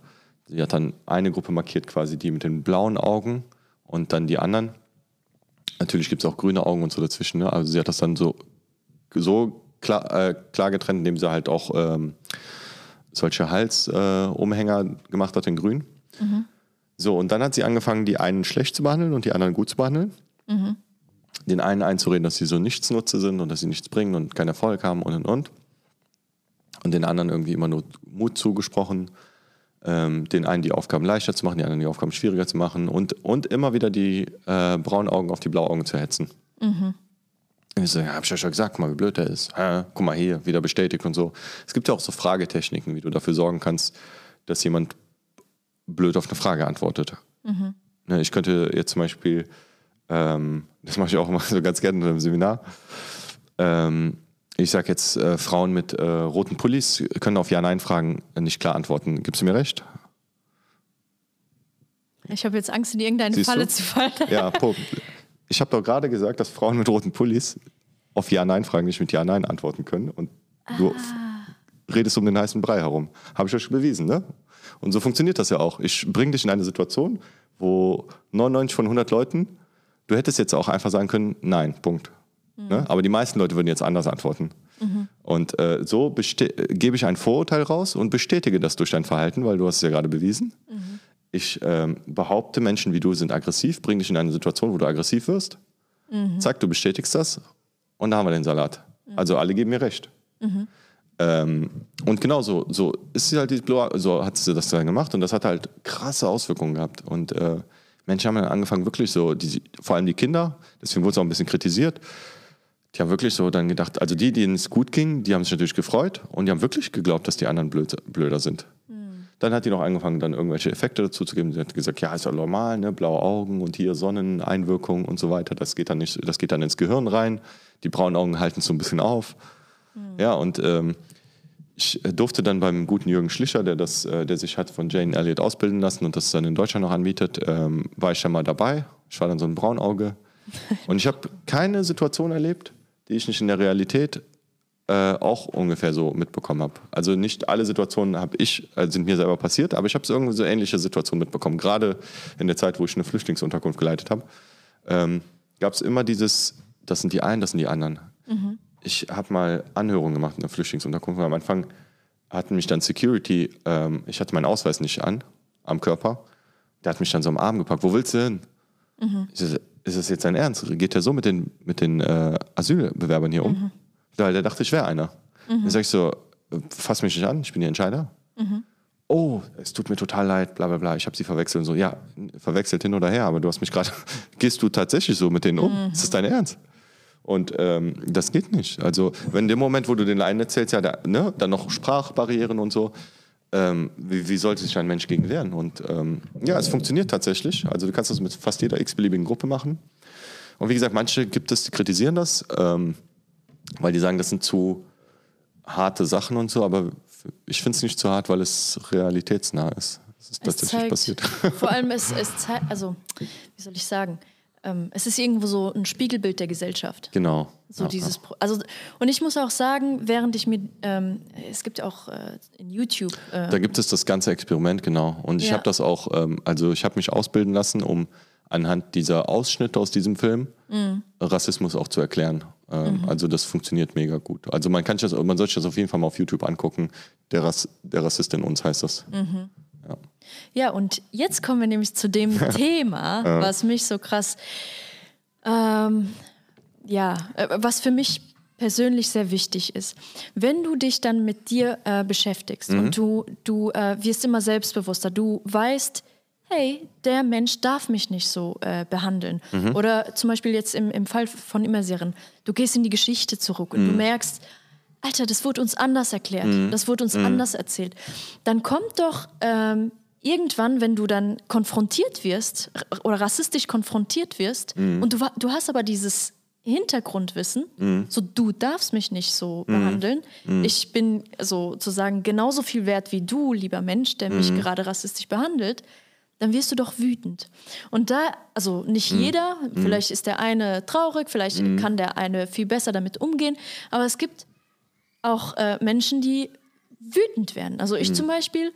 Sie hat dann eine Gruppe markiert, quasi die mit den blauen Augen und dann die anderen. Natürlich gibt es auch grüne Augen und so dazwischen. Ne? Also sie hat das dann so, so klar, äh, klar getrennt, indem sie halt auch ähm, solche Halsumhänger äh, gemacht hat in grün. So, und dann hat sie angefangen, die einen schlecht zu behandeln und die anderen gut zu behandeln. Den einen einzureden, dass sie so Nichtsnutze sind und dass sie nichts bringen und keinen Erfolg haben und und und. Und den anderen irgendwie immer nur Mut zugesprochen. Ähm, den einen die Aufgaben leichter zu machen, die anderen die Aufgaben schwieriger zu machen und, und immer wieder die äh, braunen Augen auf die blauen Augen zu hetzen. Ich so, ja, hab ich ja schon gesagt, guck mal, wie blöd der ist. Hä? guck mal hier, wieder bestätigt und so. Es gibt ja auch so Fragetechniken, wie du dafür sorgen kannst, dass jemand blöd auf eine Frage antwortet. Ne, ich könnte jetzt zum Beispiel, ähm, das mache ich auch immer so ganz gerne in einem Seminar, ähm, ich sage jetzt, äh, Frauen mit äh, roten Pullis können auf Ja-Nein-Fragen nicht klar antworten. Gibst du mir recht? Ich habe jetzt Angst, in irgendeine Siehst Falle du? zu fallen. Ja, Punkt. Ich habe doch gerade gesagt, dass Frauen mit roten Pullis auf Ja-Nein-Fragen nicht mit Ja-Nein antworten können. Und du f- redest um den heißen Brei herum. Habe ich euch schon bewiesen, ne? Und so funktioniert das ja auch. Ich bringe dich in eine Situation, wo 99 von 100 Leuten, du hättest jetzt auch einfach sagen können, nein, Punkt. Ne? Aber die meisten Leute würden jetzt anders antworten. Und äh, so gebe ich ein Vorurteil raus und bestätige das durch dein Verhalten, weil du hast es ja gerade bewiesen. Ich ähm, behaupte, Menschen wie du sind aggressiv, bring dich in eine Situation, wo du aggressiv wirst. Zack, du bestätigst das und da haben wir den Salat. Also alle geben mir recht. Ähm, und genau so, so ist sie halt die Blue, so hat sie das dann gemacht und das hat halt krasse Auswirkungen gehabt. Und äh, Menschen haben dann angefangen, wirklich so, die, vor allem die Kinder, deswegen wurde es auch ein bisschen kritisiert, die haben wirklich so dann gedacht, also die, denen es gut ging, die haben sich natürlich gefreut und die haben wirklich geglaubt, dass die anderen blöd, blöder sind. Dann hat die noch angefangen, dann irgendwelche Effekte dazu zu geben. Sie hat gesagt, ja, ist ja normal, ne? blaue Augen und hier Sonneneinwirkung und so weiter. Das geht dann nicht, das geht dann ins Gehirn rein. Die braunen Augen halten es so ein bisschen auf. Ja, und ähm, ich durfte dann beim guten Jürgen Schlicher, der, das, äh, der sich hat von Jane Elliott ausbilden lassen und das dann in Deutschland noch anbietet, ähm, war ich dann mal dabei. Ich war dann so ein Braunauge. Und ich habe keine Situation erlebt, die ich nicht in der Realität äh, auch ungefähr so mitbekommen habe. Also nicht alle Situationen habe ich, äh, sind mir selber passiert, aber ich habe so irgendwie so ähnliche Situationen mitbekommen. Gerade in der Zeit, wo ich eine Flüchtlingsunterkunft geleitet habe, ähm, gab es immer dieses, das sind die einen, das sind die anderen. Ich habe mal Anhörungen gemacht in der Flüchtlingsunterkunft. Am Anfang hatten mich dann Security, ähm, ich hatte meinen Ausweis nicht an, am Körper. Der hat mich dann so am Arm gepackt. Wo willst du hin? Ich so, ist das jetzt dein Ernst? Geht der so mit den, mit den äh, Asylbewerbern hier um? Weil der dachte, ich wäre einer. Dann sag ich so, fass mich nicht an, ich bin der Entscheider. Oh, es tut mir total leid, bla bla bla, ich habe sie verwechselt. Und so, ja, verwechselt hin oder her, aber du hast mich gerade, gehst du tatsächlich so mit denen um? Ist das dein Ernst? Und ähm, das geht nicht. Also, wenn in dem Moment, wo du den einen erzählst, ja, da, ne, dann noch Sprachbarrieren und so, ähm, wie, wie, sollte sich ein Mensch gegen wehren? Und ähm, ja, es funktioniert tatsächlich. Also, du kannst das mit fast jeder x-beliebigen Gruppe machen. Und wie gesagt, manche gibt es, die kritisieren das, ähm, weil die sagen, das sind zu harte Sachen und so, aber ich finde es nicht zu hart, weil es realitätsnah ist. Das ist tatsächlich zeigt, passiert. Vor allem, es, es zeigt, also, wie soll ich sagen, ähm, es ist irgendwo so ein Spiegelbild der Gesellschaft. Genau. So ja, dieses, ja. also und ich muss auch sagen, während ich mir, ähm, es gibt auch äh, in YouTube. Äh, da gibt es das ganze Experiment genau. Und ich ja. habe das auch, ähm, also ich habe mich ausbilden lassen, um anhand dieser Ausschnitte aus diesem Film mhm. Rassismus auch zu erklären. Ähm, mhm. Also das funktioniert mega gut. Also man kann das, man sollte das auf jeden Fall mal auf YouTube angucken. Der, Rass, der Rassist in uns heißt das. Mhm. Ja. ja, und jetzt kommen wir nämlich zu dem Thema, ja. was mich so krass, ähm, ja, äh, was für mich persönlich sehr wichtig ist. Wenn du dich dann mit dir äh, beschäftigst mhm. und du, du äh, wirst immer selbstbewusster, du weißt, hey, der Mensch darf mich nicht so äh, behandeln. Mhm. Oder zum Beispiel jetzt im, im Fall von Immersieren, du gehst in die Geschichte zurück und mhm. du merkst, Alter, das wurde uns anders erklärt, mhm. das wurde uns mhm. anders erzählt. Dann kommt doch ähm, irgendwann, wenn du dann konfrontiert wirst oder rassistisch konfrontiert wirst mhm. und du, du hast aber dieses Hintergrundwissen, mhm. so du darfst mich nicht so mhm. behandeln. Mhm. Ich bin sozusagen genauso viel wert wie du, lieber Mensch, der mich gerade rassistisch behandelt dann wirst du doch wütend. Und da, also nicht mhm. jeder, mhm. vielleicht ist der eine traurig, vielleicht mhm. kann der eine viel besser damit umgehen, aber es gibt auch äh, Menschen, die wütend werden. Also ich mhm. zum Beispiel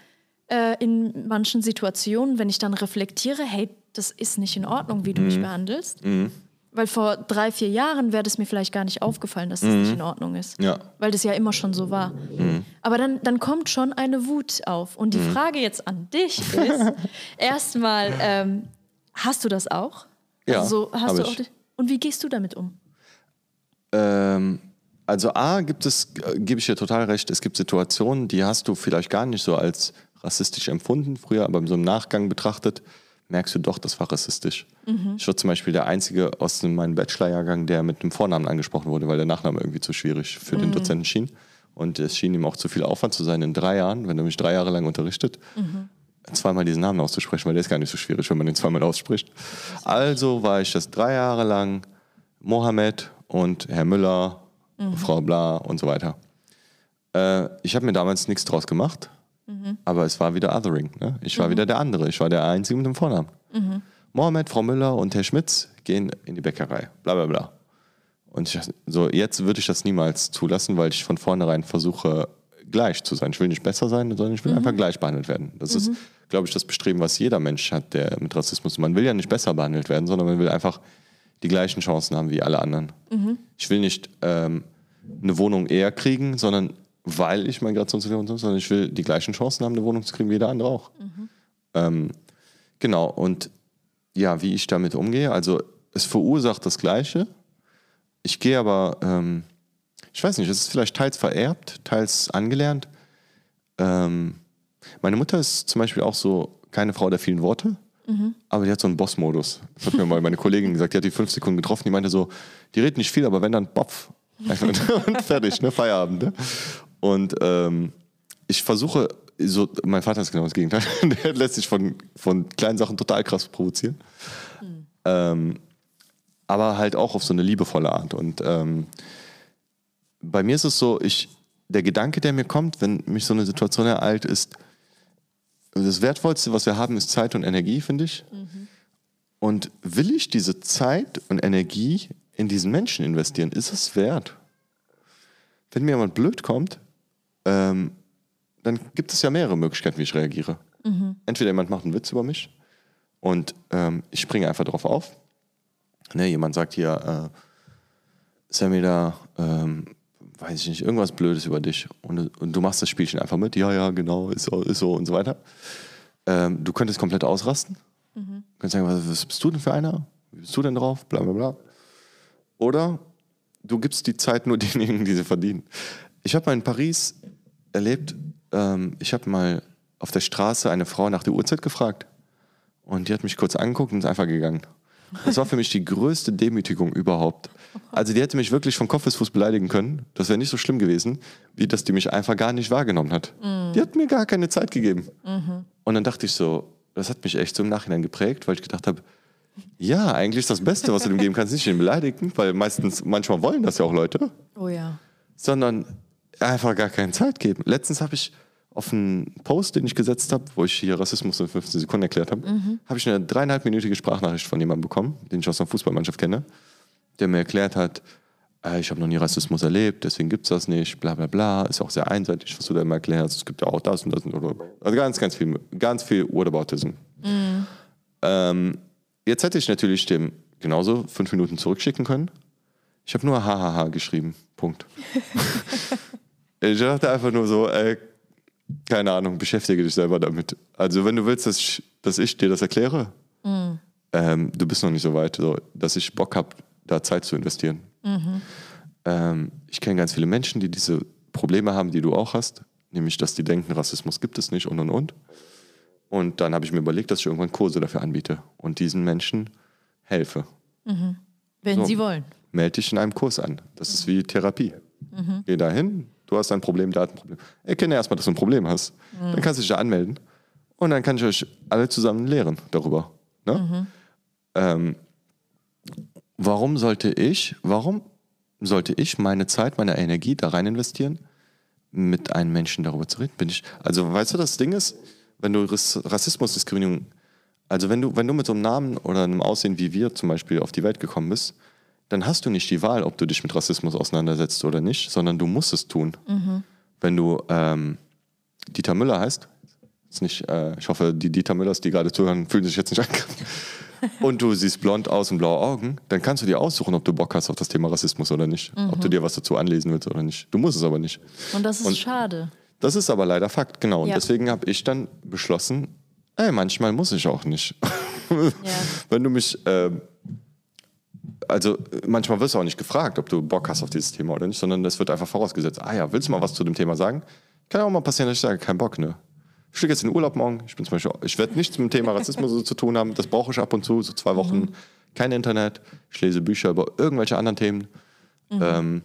äh, in manchen Situationen, wenn ich dann reflektiere, hey, das ist nicht in Ordnung, wie du mich mhm. behandelst, mhm. Weil vor drei, vier Jahren wäre das mir vielleicht gar nicht aufgefallen, dass das mhm. nicht in Ordnung ist. Ja. Weil das ja immer schon so war. Mhm. Aber dann, dann kommt schon eine Wut auf. Und die mhm. Frage jetzt an dich ist: erstmal, ähm, hast du das auch? Ja. Also hast du auch, und wie gehst du damit um? Ähm, also, A, gibt es, äh, gebe ich dir total recht, es gibt Situationen, die hast du vielleicht gar nicht so als rassistisch empfunden, früher, aber so im Nachgang betrachtet merkst du doch, das war rassistisch. Mhm. Ich war zum Beispiel der Einzige aus meinem Bachelorjahrgang, der mit einem Vornamen angesprochen wurde, weil der Nachname irgendwie zu schwierig für mhm. den Dozenten schien. Und es schien ihm auch zu viel Aufwand zu sein in drei Jahren, wenn er mich drei Jahre lang unterrichtet, mhm. zweimal diesen Namen auszusprechen, weil der ist gar nicht so schwierig, wenn man den zweimal ausspricht. Also war ich das drei Jahre lang Mohammed und Herr Müller, mhm. Frau Bla und so weiter. Äh, ich habe mir damals nichts draus gemacht Mhm. Aber es war wieder Othering. Ne? Ich war mhm. wieder der andere. Ich war der Einzige mit dem Vornamen. Mhm. Mohammed, Frau Müller und Herr Schmitz gehen in die Bäckerei. Bla bla bla. Und ich, so, jetzt würde ich das niemals zulassen, weil ich von vornherein versuche, gleich zu sein. Ich will nicht besser sein, sondern ich will mhm. einfach gleich behandelt werden. Das ist, mhm. glaube ich, das Bestreben, was jeder Mensch hat, der mit Rassismus. Man will ja nicht besser behandelt werden, sondern man will einfach die gleichen Chancen haben wie alle anderen. Ich will nicht ähm, eine Wohnung eher kriegen, sondern weil ich Migrationshintergrund habe, sondern ich will die gleichen Chancen haben, eine Wohnung zu kriegen wie jeder andere auch. Mhm. Ähm, genau, und ja, wie ich damit umgehe, also es verursacht das Gleiche. Ich gehe aber, ähm, ich weiß nicht, es ist vielleicht teils vererbt, teils angelernt. Ähm, meine Mutter ist zum Beispiel auch so keine Frau der vielen Worte, mhm. aber die hat so einen Boss-Modus. Das hat mir mal meine Kollegin gesagt, die hat die fünf Sekunden getroffen, die meinte so, die redet nicht viel, aber wenn dann Bopf. und fertig, ne? Feierabend. Ne? Und ähm, ich versuche, so, mein Vater ist genau das Gegenteil. Der lässt sich von, von kleinen Sachen total krass provozieren. Mhm. Ähm, aber halt auch auf so eine liebevolle Art. Und ähm, bei mir ist es so, ich, der Gedanke, der mir kommt, wenn mich so eine Situation ereilt, ist, das Wertvollste, was wir haben, ist Zeit und Energie, finde ich. Mhm. Und will ich diese Zeit und Energie in diesen Menschen investieren? Ist es wert? Wenn mir jemand blöd kommt, ähm, dann gibt es ja mehrere Möglichkeiten, wie ich reagiere. Mhm. Entweder jemand macht einen Witz über mich und ähm, ich springe einfach drauf auf. Ne, jemand sagt hier, äh, Sammy da, ähm, weiß ich nicht, irgendwas Blödes über dich und, und, du machst das Spielchen einfach mit, ja, ja, genau, ist so, ist so und so weiter. Ähm, du könntest komplett ausrasten. Mhm. Du könntest sagen, was, was bist du denn für einer? Wie bist du denn drauf? Bla bla bla. Oder du gibst die Zeit nur denjenigen, die sie verdienen. Ich habe mal in Paris erlebt, ähm, ich habe mal auf der Straße eine Frau nach der Uhrzeit gefragt. Und die hat mich kurz angeguckt und ist einfach gegangen. Das war für mich die größte Demütigung überhaupt. Also die hätte mich wirklich von Kopf bis Fuß beleidigen können. Das wäre nicht so schlimm gewesen, wie dass die mich einfach gar nicht wahrgenommen hat. Mhm. Die hat mir gar keine Zeit gegeben. Mhm. Und dann dachte ich so, das hat mich echt so im Nachhinein geprägt, weil ich gedacht habe, ja, eigentlich ist das Beste, was du dem geben kannst, nicht den beleidigen, weil meistens, manchmal wollen das ja auch Leute. Oh ja. Sondern einfach gar keine Zeit geben. Letztens habe ich auf einen Post, den ich gesetzt habe, wo ich hier Rassismus in 15 Sekunden erklärt habe, mhm. habe ich eine dreieinhalbminütige Sprachnachricht von jemandem bekommen, den ich aus einer Fußballmannschaft kenne, der mir erklärt hat, äh, ich habe noch nie Rassismus erlebt, deswegen gibt es das nicht, bla bla bla, ist auch sehr einseitig, was du da immer erklärst, es gibt ja auch das und das und das. Also ganz, ganz viel, ganz viel Whataboutism. Mhm. Ähm, jetzt hätte ich natürlich dem genauso fünf Minuten zurückschicken können. Ich habe nur hahaha geschrieben. Punkt. ich dachte einfach nur so, ey, keine Ahnung, beschäftige dich selber damit. Also wenn du willst, dass ich, dass ich dir das erkläre, mhm. ähm, du bist noch nicht so weit, so, dass ich Bock habe, da Zeit zu investieren. Mhm. Ähm, ich kenne ganz viele Menschen, die diese Probleme haben, die du auch hast, nämlich dass die denken, Rassismus gibt es nicht und und und. Und dann habe ich mir überlegt, dass ich irgendwann Kurse dafür anbiete und diesen Menschen helfe. Mhm. Wenn so, sie wollen. Melde dich in einem Kurs an. Das ist wie Therapie. Mhm. Geh dahin, du hast ein Problem, da hat ein Problem. Erkenne erstmal, dass du ein Problem hast. Mhm. Dann kannst du dich da anmelden. Und dann kann ich euch alle zusammen lehren darüber. Ne? Mhm. Ähm, warum sollte ich, warum sollte ich meine Zeit, meine Energie da rein investieren, mit einem Menschen darüber zu reden? Bin ich, also weißt du, das Ding ist, wenn du Rassismus, Diskriminierung, also wenn du, wenn du mit so einem Namen oder einem Aussehen wie wir zum Beispiel auf die Welt gekommen bist, dann hast du nicht die Wahl, ob du dich mit Rassismus auseinandersetzt oder nicht, sondern du musst es tun. Mhm. Wenn du ähm, Dieter Müller heißt, ist nicht, äh, ich hoffe, die Dieter Müllers, die gerade zuhören, fühlen sich jetzt nicht angegriffen. und du siehst blond aus und blaue Augen, dann kannst du dir aussuchen, ob du Bock hast auf das Thema Rassismus oder nicht. Mhm. Ob du dir was dazu anlesen willst oder nicht. Du musst es aber nicht. Und das ist und schade. Das ist aber leider Fakt, genau. Und ja. deswegen habe ich dann beschlossen, ey, manchmal muss ich auch nicht. Ja. Wenn du mich äh, also manchmal wirst du auch nicht gefragt, ob du Bock hast auf dieses Thema oder nicht, sondern es wird einfach vorausgesetzt. Ah ja, willst du mal was zu dem Thema sagen? Kann ja auch mal passieren, dass ich sage, kein Bock, ne? Ich fliege jetzt in den Urlaub morgen. Ich bin zum Beispiel, ich werde nichts mit dem Thema Rassismus so zu tun haben. Das brauche ich ab und zu, so zwei Wochen. Mhm. Kein Internet. Ich lese Bücher über irgendwelche anderen Themen. Mhm. Ähm,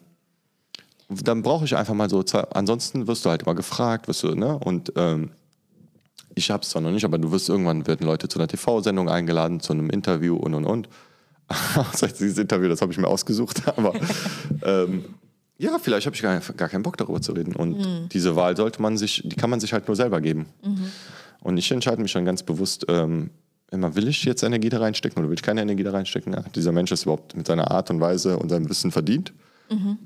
dann brauche ich einfach mal so, zwei, ansonsten wirst du halt immer gefragt, wirst du, ne? Und ähm, ich habe es zwar noch nicht, aber du wirst irgendwann werden Leute zu einer TV-Sendung eingeladen, zu einem Interview und und und. dieses Interview, das habe ich mir ausgesucht, aber ähm, ja, vielleicht habe ich gar, gar, keinen Bock darüber zu reden. Und mhm. diese Wahl sollte man sich, die kann man sich halt nur selber geben. Mhm. Und ich entscheide mich dann ganz bewusst, ähm, immer will ich jetzt Energie da reinstecken oder will ich keine Energie da reinstecken? Ja, dieser Mensch ist überhaupt mit seiner Art und Weise und seinem Wissen verdient. Mhm.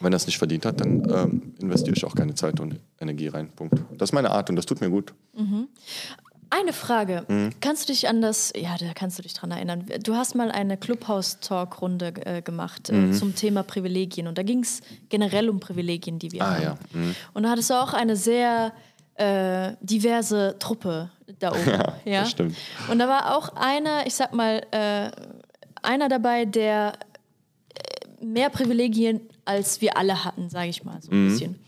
Wenn er es nicht verdient hat, dann ähm, investiere ich auch keine Zeit und Energie rein. Punkt. Das ist meine Art und das tut mir gut. Mhm. Eine Frage. Mhm. Kannst du dich an das, ja, da kannst du dich dran erinnern. Du hast mal eine Clubhouse-Talk-Runde äh, gemacht äh, mhm. zum Thema Privilegien. Und da ging es generell um Privilegien, die wir ah, haben. Ja. Mhm. Und da hattest du auch eine sehr äh, diverse Truppe da oben. Ja, ja, das stimmt. Und da war auch einer, ich sag mal, äh, einer dabei, der äh, mehr Privilegien als wir alle hatten, sage ich mal so ein mhm. bisschen.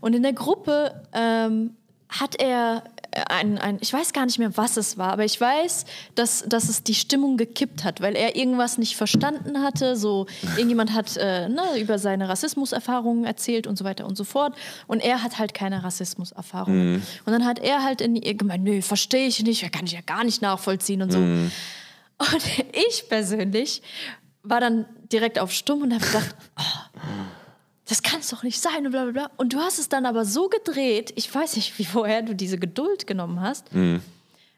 Und in der Gruppe ähm, hat er ein, ein, ich weiß gar nicht mehr, was es war, aber ich weiß, dass, dass es die Stimmung gekippt hat, weil er irgendwas nicht verstanden hatte. So, irgendjemand hat äh, ne, über seine Rassismuserfahrungen erzählt und so weiter und so fort. Und er hat halt keine Rassismuserfahrungen. Mhm. Und dann hat er halt in ihr gemeint, nö, verstehe ich nicht, kann ich ja gar nicht nachvollziehen und so. Mhm. Und ich persönlich war dann direkt auf Stumm und habe gedacht, oh, das kann es doch nicht sein und bla bla bla. Und du hast es dann aber so gedreht, ich weiß nicht, wie woher du diese Geduld genommen hast, mhm.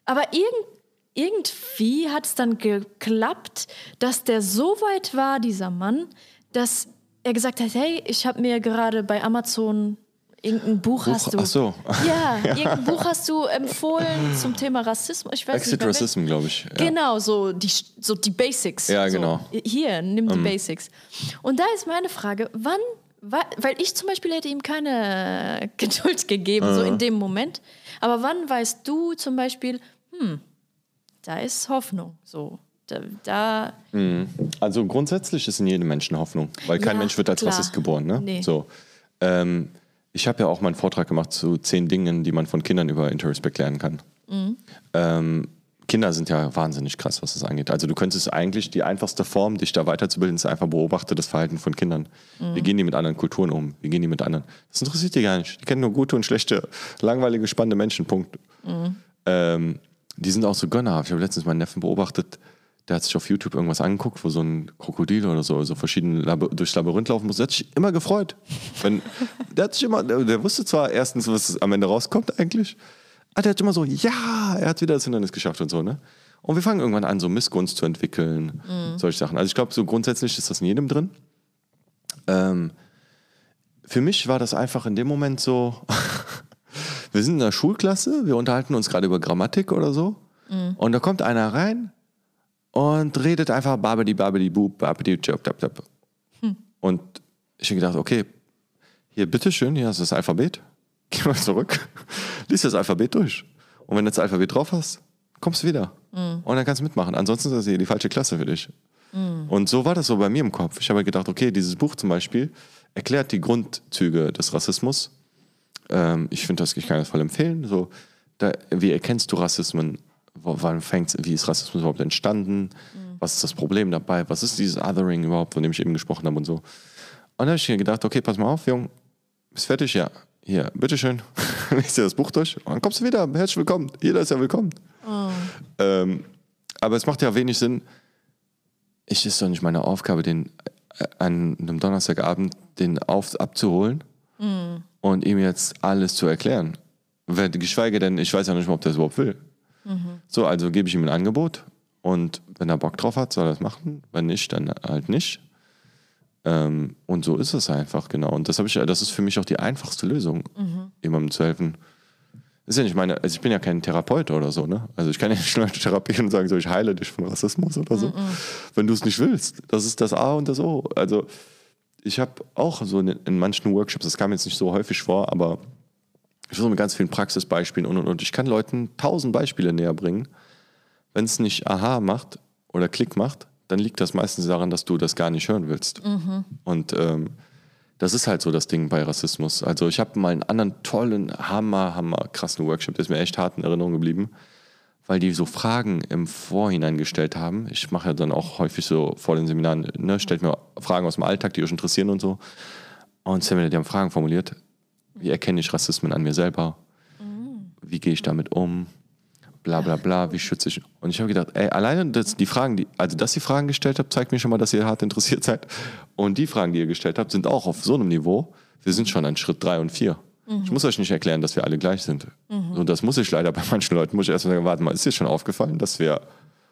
aber irgend, irgendwie hat es dann geklappt, dass der so weit war, dieser Mann, dass er gesagt hat, hey, ich habe mir gerade bei Amazon irgendein Buch, Buch, hast du. Ach so. Ja, irgendein Buch hast du empfohlen zum Thema Rassismus. Ich weiß Exit nicht, Racism, glaube ich. Ja. Genau, so die, so die Basics. Ja, genau. So, hier, nimm die um. Basics. Und da ist meine Frage, wann weil ich zum Beispiel hätte ihm keine Geduld gegeben, uh. so in dem Moment. Aber wann weißt du zum Beispiel, hm, da ist Hoffnung, so. Da, da mhm. also grundsätzlich ist in jedem Menschen Hoffnung, weil kein ja, Mensch wird als klar. Rassist geboren. Ne? Nee. So. Ähm, ich habe ja auch mal einen Vortrag gemacht zu zehn Dingen, die man von Kindern über Interrespect lernen kann. Mhm. Ähm, Kinder sind ja wahnsinnig krass, was das angeht. Also du könntest eigentlich, die einfachste Form, dich da weiterzubilden, ist einfach beobachte das Verhalten von Kindern. Mhm. Wie gehen die mit anderen Kulturen um? Wie gehen die mit anderen? Das interessiert die gar nicht. Die kennen nur gute und schlechte, langweilige, spannende Menschen, Punkt. Mhm. Ähm, die sind auch so gönnerhaft. Ich habe letztens meinen Neffen beobachtet, der hat sich auf YouTube irgendwas angeguckt, wo so ein Krokodil oder so, so verschiedene Lab durchs Labyrinth laufen muss. Der hat sich immer gefreut. Wenn, der hat sich immer, der wusste zwar erstens, was am Ende rauskommt eigentlich, der hat immer so, ja, er hat wieder das Hindernis geschafft und so, ne? Und wir fangen irgendwann an, so Missgunst zu entwickeln, mhm. solche Sachen. Also ich glaube, so grundsätzlich ist das in jedem drin. Ähm, für mich war das einfach in dem Moment so, wir sind in der Schulklasse, wir unterhalten uns gerade über Grammatik oder so. Mhm. Und da kommt einer rein und redet einfach babidi babidi bub, babidi tschöp, tap, tap. Hm. Und ich habe gedacht, okay, hier, bitteschön, hier du das Alphabet. Geh mal zurück, lies das Alphabet durch. Und wenn du das Alphabet drauf hast, kommst du wieder. Mhm. Und dann kannst du mitmachen. Ansonsten ist das hier die falsche Klasse für dich. Mhm. Und so war das so bei mir im Kopf. Ich habe gedacht, okay, dieses Buch zum Beispiel erklärt die Grundzüge des Rassismus. Ähm, ich finde, das ich kann das voll empfehlen. So, da, wie erkennst du Rassismen? wann fängt wie ist Rassismus überhaupt entstanden? Mhm. Was ist das Problem dabei? Was ist dieses Othering überhaupt, von dem ich eben gesprochen habe und so? Und dann habe ich mir gedacht, okay, pass mal auf, Jung, bist fertig? Ja. Hier, bitteschön, liest dir das Buch durch und dann kommst du wieder. Herzlich willkommen. Jeder ist ja willkommen. Oh. Ähm, aber es macht ja wenig Sinn. Ich ist doch nicht meine Aufgabe, den äh, an einem Donnerstagabend den auf, abzuholen mm. und ihm jetzt alles zu erklären. Geschweige denn, ich weiß ja nicht mal, ob der es überhaupt will. Mhm. So, also gebe ich ihm ein Angebot und wenn er Bock drauf hat, soll er das machen. Wenn nicht, dann halt nicht. Ähm, und so ist es einfach, genau. Und das, ich, das ist für mich auch die einfachste Lösung, mhm. jemandem zu helfen. Das ist ja nicht meine, also ich bin ja kein Therapeut oder so, ne? Also ich kann ja nicht Leute therapieren und sagen, so ich heile dich von Rassismus oder so. Mhm. Wenn du es nicht willst. Das ist das A und das O. Also ich habe auch so in, in manchen Workshops, das kam jetzt nicht so häufig vor, aber ich versuche mit ganz vielen Praxisbeispielen und und und. Ich kann Leuten tausend Beispiele näher bringen. Wenn es nicht Aha macht oder Klick macht, dann liegt das meistens daran, dass du das gar nicht hören willst. Mhm. Und ähm, das ist halt so das Ding bei Rassismus. Also ich habe mal einen anderen tollen, hammer, hammer krassen Workshop, der ist mir echt hart in Erinnerung geblieben, weil die so Fragen im Vorhinein gestellt haben. Ich mache ja dann auch häufig so vor den Seminaren, ne, stellt mir Fragen aus dem Alltag, die euch interessieren und so. Und die haben Fragen formuliert. Wie erkenne ich Rassismen an mir selber? Wie gehe ich damit um? Bla bla bla, wie schütze ich? Und ich habe gedacht, ey, alleine das, die Fragen, die, also dass ihr Fragen gestellt habt, zeigt mir schon mal, dass ihr hart interessiert seid. Und die Fragen, die ihr gestellt habt, sind auch auf so einem Niveau. Wir sind schon an Schritt drei und vier. Mhm. Ich muss euch nicht erklären, dass wir alle gleich sind. Mhm. Und das muss ich leider bei manchen Leuten, muss ich erstmal sagen, warte mal, ist dir schon aufgefallen, dass wir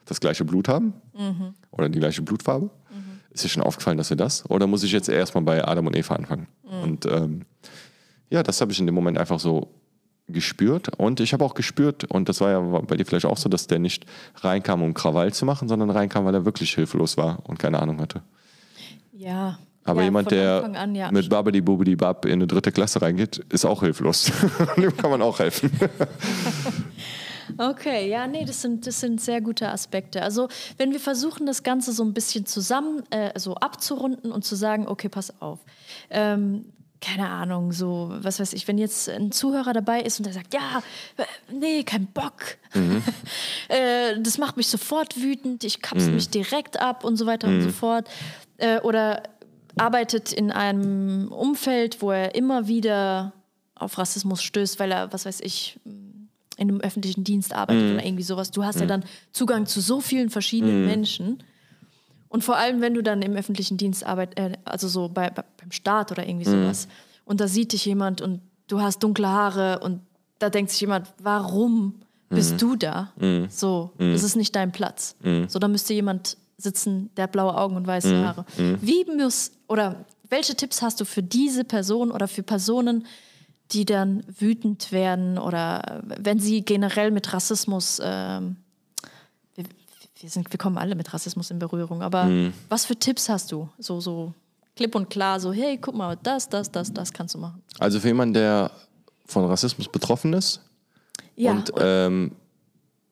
das gleiche Blut haben? Mhm. Oder die gleiche Blutfarbe? Ist dir schon aufgefallen, dass wir das? Oder muss ich jetzt erstmal bei Adam und Eva anfangen? Und ähm, ja, das habe ich in dem Moment einfach so gespürt. Und ich habe auch gespürt, und das war ja bei dir vielleicht auch so, dass der nicht reinkam, um Krawall zu machen, sondern reinkam, weil er wirklich hilflos war und keine Ahnung hatte. Ja. Aber ja, jemand, der an, ja. mit Babidi Bubidi Bab in eine dritte Klasse reingeht, ist auch hilflos. Dem kann man auch helfen. Okay, ja, nee, das sind, das sind sehr gute Aspekte. Also, wenn wir versuchen, das Ganze so ein bisschen zusammen äh, so abzurunden und zu sagen, okay, pass auf. Ähm, keine Ahnung, so, was weiß ich, wenn jetzt ein Zuhörer dabei ist und der sagt, ja, äh, nee, kein Bock. Mhm. äh, das macht mich sofort wütend, ich kapsel mhm. mich direkt ab und so weiter mhm. und so mhm. fort. Äh, oder arbeitet in einem Umfeld, wo er immer wieder auf Rassismus stößt, weil er, was weiß ich, in einem öffentlichen Dienst arbeitet mhm. oder irgendwie sowas. Du hast ja mhm. dann Zugang zu so vielen verschiedenen Menschen und vor allem, wenn du dann im öffentlichen Dienst arbeitest, äh, also so bei, bei, beim Staat oder irgendwie mhm. sowas, mhm. und da sieht dich jemand und du hast dunkle Haare und da denkt sich jemand, warum bist mhm. du da? Mhm. So, mhm. das ist nicht dein Platz. So, da müsste jemand sitzen, der hat blaue Augen und weiße Haare. Wie muss, oder welche Tipps hast du für diese Person oder für Personen, die dann wütend werden oder wenn sie generell mit Rassismus ähm, wir, sind, wir kommen alle mit Rassismus in Berührung, aber mhm. was für Tipps hast du? So, so klipp und klar, so, hey, guck mal, das, das, das, das kannst du machen. Also für jemanden, der von Rassismus betroffen ist ja. und ähm,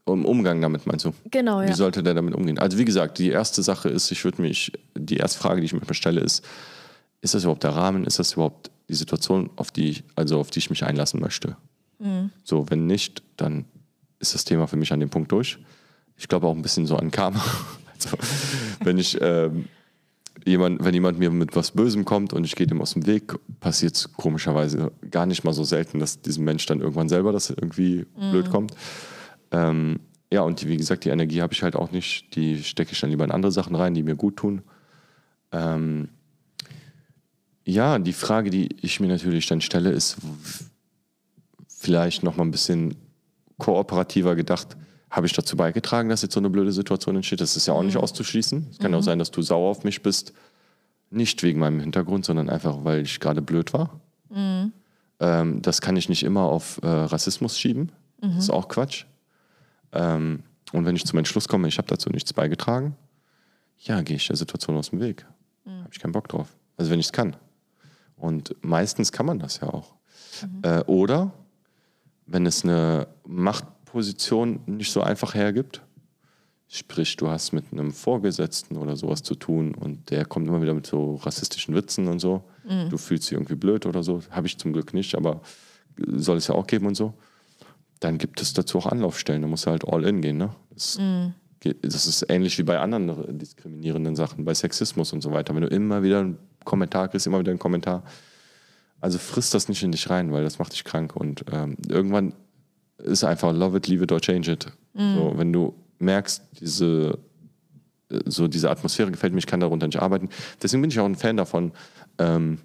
im Umgang damit meinst du? Genau, ja. Wie sollte der damit umgehen? Also wie gesagt, die erste Sache ist, ich würde mich, die erste Frage, die ich mir stelle, ist, ist das überhaupt der Rahmen? Ist das überhaupt die Situation, auf die ich, also auf die ich mich einlassen möchte? Mhm. So, wenn nicht, dann ist das Thema für mich an dem Punkt durch ich glaube auch ein bisschen so an Karma. Also, wenn ich ähm, jemand, wenn jemand mir mit was Bösem kommt und ich gehe dem aus dem Weg, passiert es komischerweise gar nicht mal so selten, dass diesem Mensch dann irgendwann selber das irgendwie mhm. blöd kommt. Ähm, ja, und die, wie gesagt, die Energie habe ich halt auch nicht. Die stecke ich dann lieber in andere Sachen rein, die mir gut tun. Ähm, ja, die Frage, die ich mir natürlich dann stelle, ist vielleicht noch mal ein bisschen kooperativer gedacht. Habe ich dazu beigetragen, dass jetzt so eine blöde Situation entsteht? Das ist ja auch nicht mhm. auszuschließen. Es kann mhm. auch sein, dass du sauer auf mich bist. Nicht wegen meinem Hintergrund, sondern einfach, weil ich gerade blöd war. Mhm. Ähm, das kann ich nicht immer auf äh, Rassismus schieben. Das ist mhm. auch Quatsch. Ähm, und wenn ich zum Entschluss komme, ich habe dazu nichts beigetragen, ja, gehe ich der Situation aus dem Weg. Mhm. Habe ich keinen Bock drauf. Also wenn ich es kann. Und meistens kann man das ja auch. Äh, oder wenn es eine Machtposition nicht so einfach hergibt, sprich, du hast mit einem Vorgesetzten oder sowas zu tun und der kommt immer wieder mit so rassistischen Witzen und so, mhm. du fühlst dich irgendwie blöd oder so, habe ich zum Glück nicht, aber soll es ja auch geben und so dann gibt es dazu auch Anlaufstellen. Da musst du halt all in gehen. Ne? Das, mm. das, ist ähnlich wie bei anderen diskriminierenden Sachen, bei Sexismus und so weiter. Wenn du immer wieder einen Kommentar kriegst, immer wieder einen Kommentar. Also frisst das nicht in dich rein, weil das macht dich krank. Und ähm, irgendwann ist einfach love it, leave it or change it. Mm. So, wenn du merkst, diese, so diese Atmosphäre gefällt mir, ich kann darunter nicht arbeiten. Deswegen bin ich auch ein Fan davon. Ähm,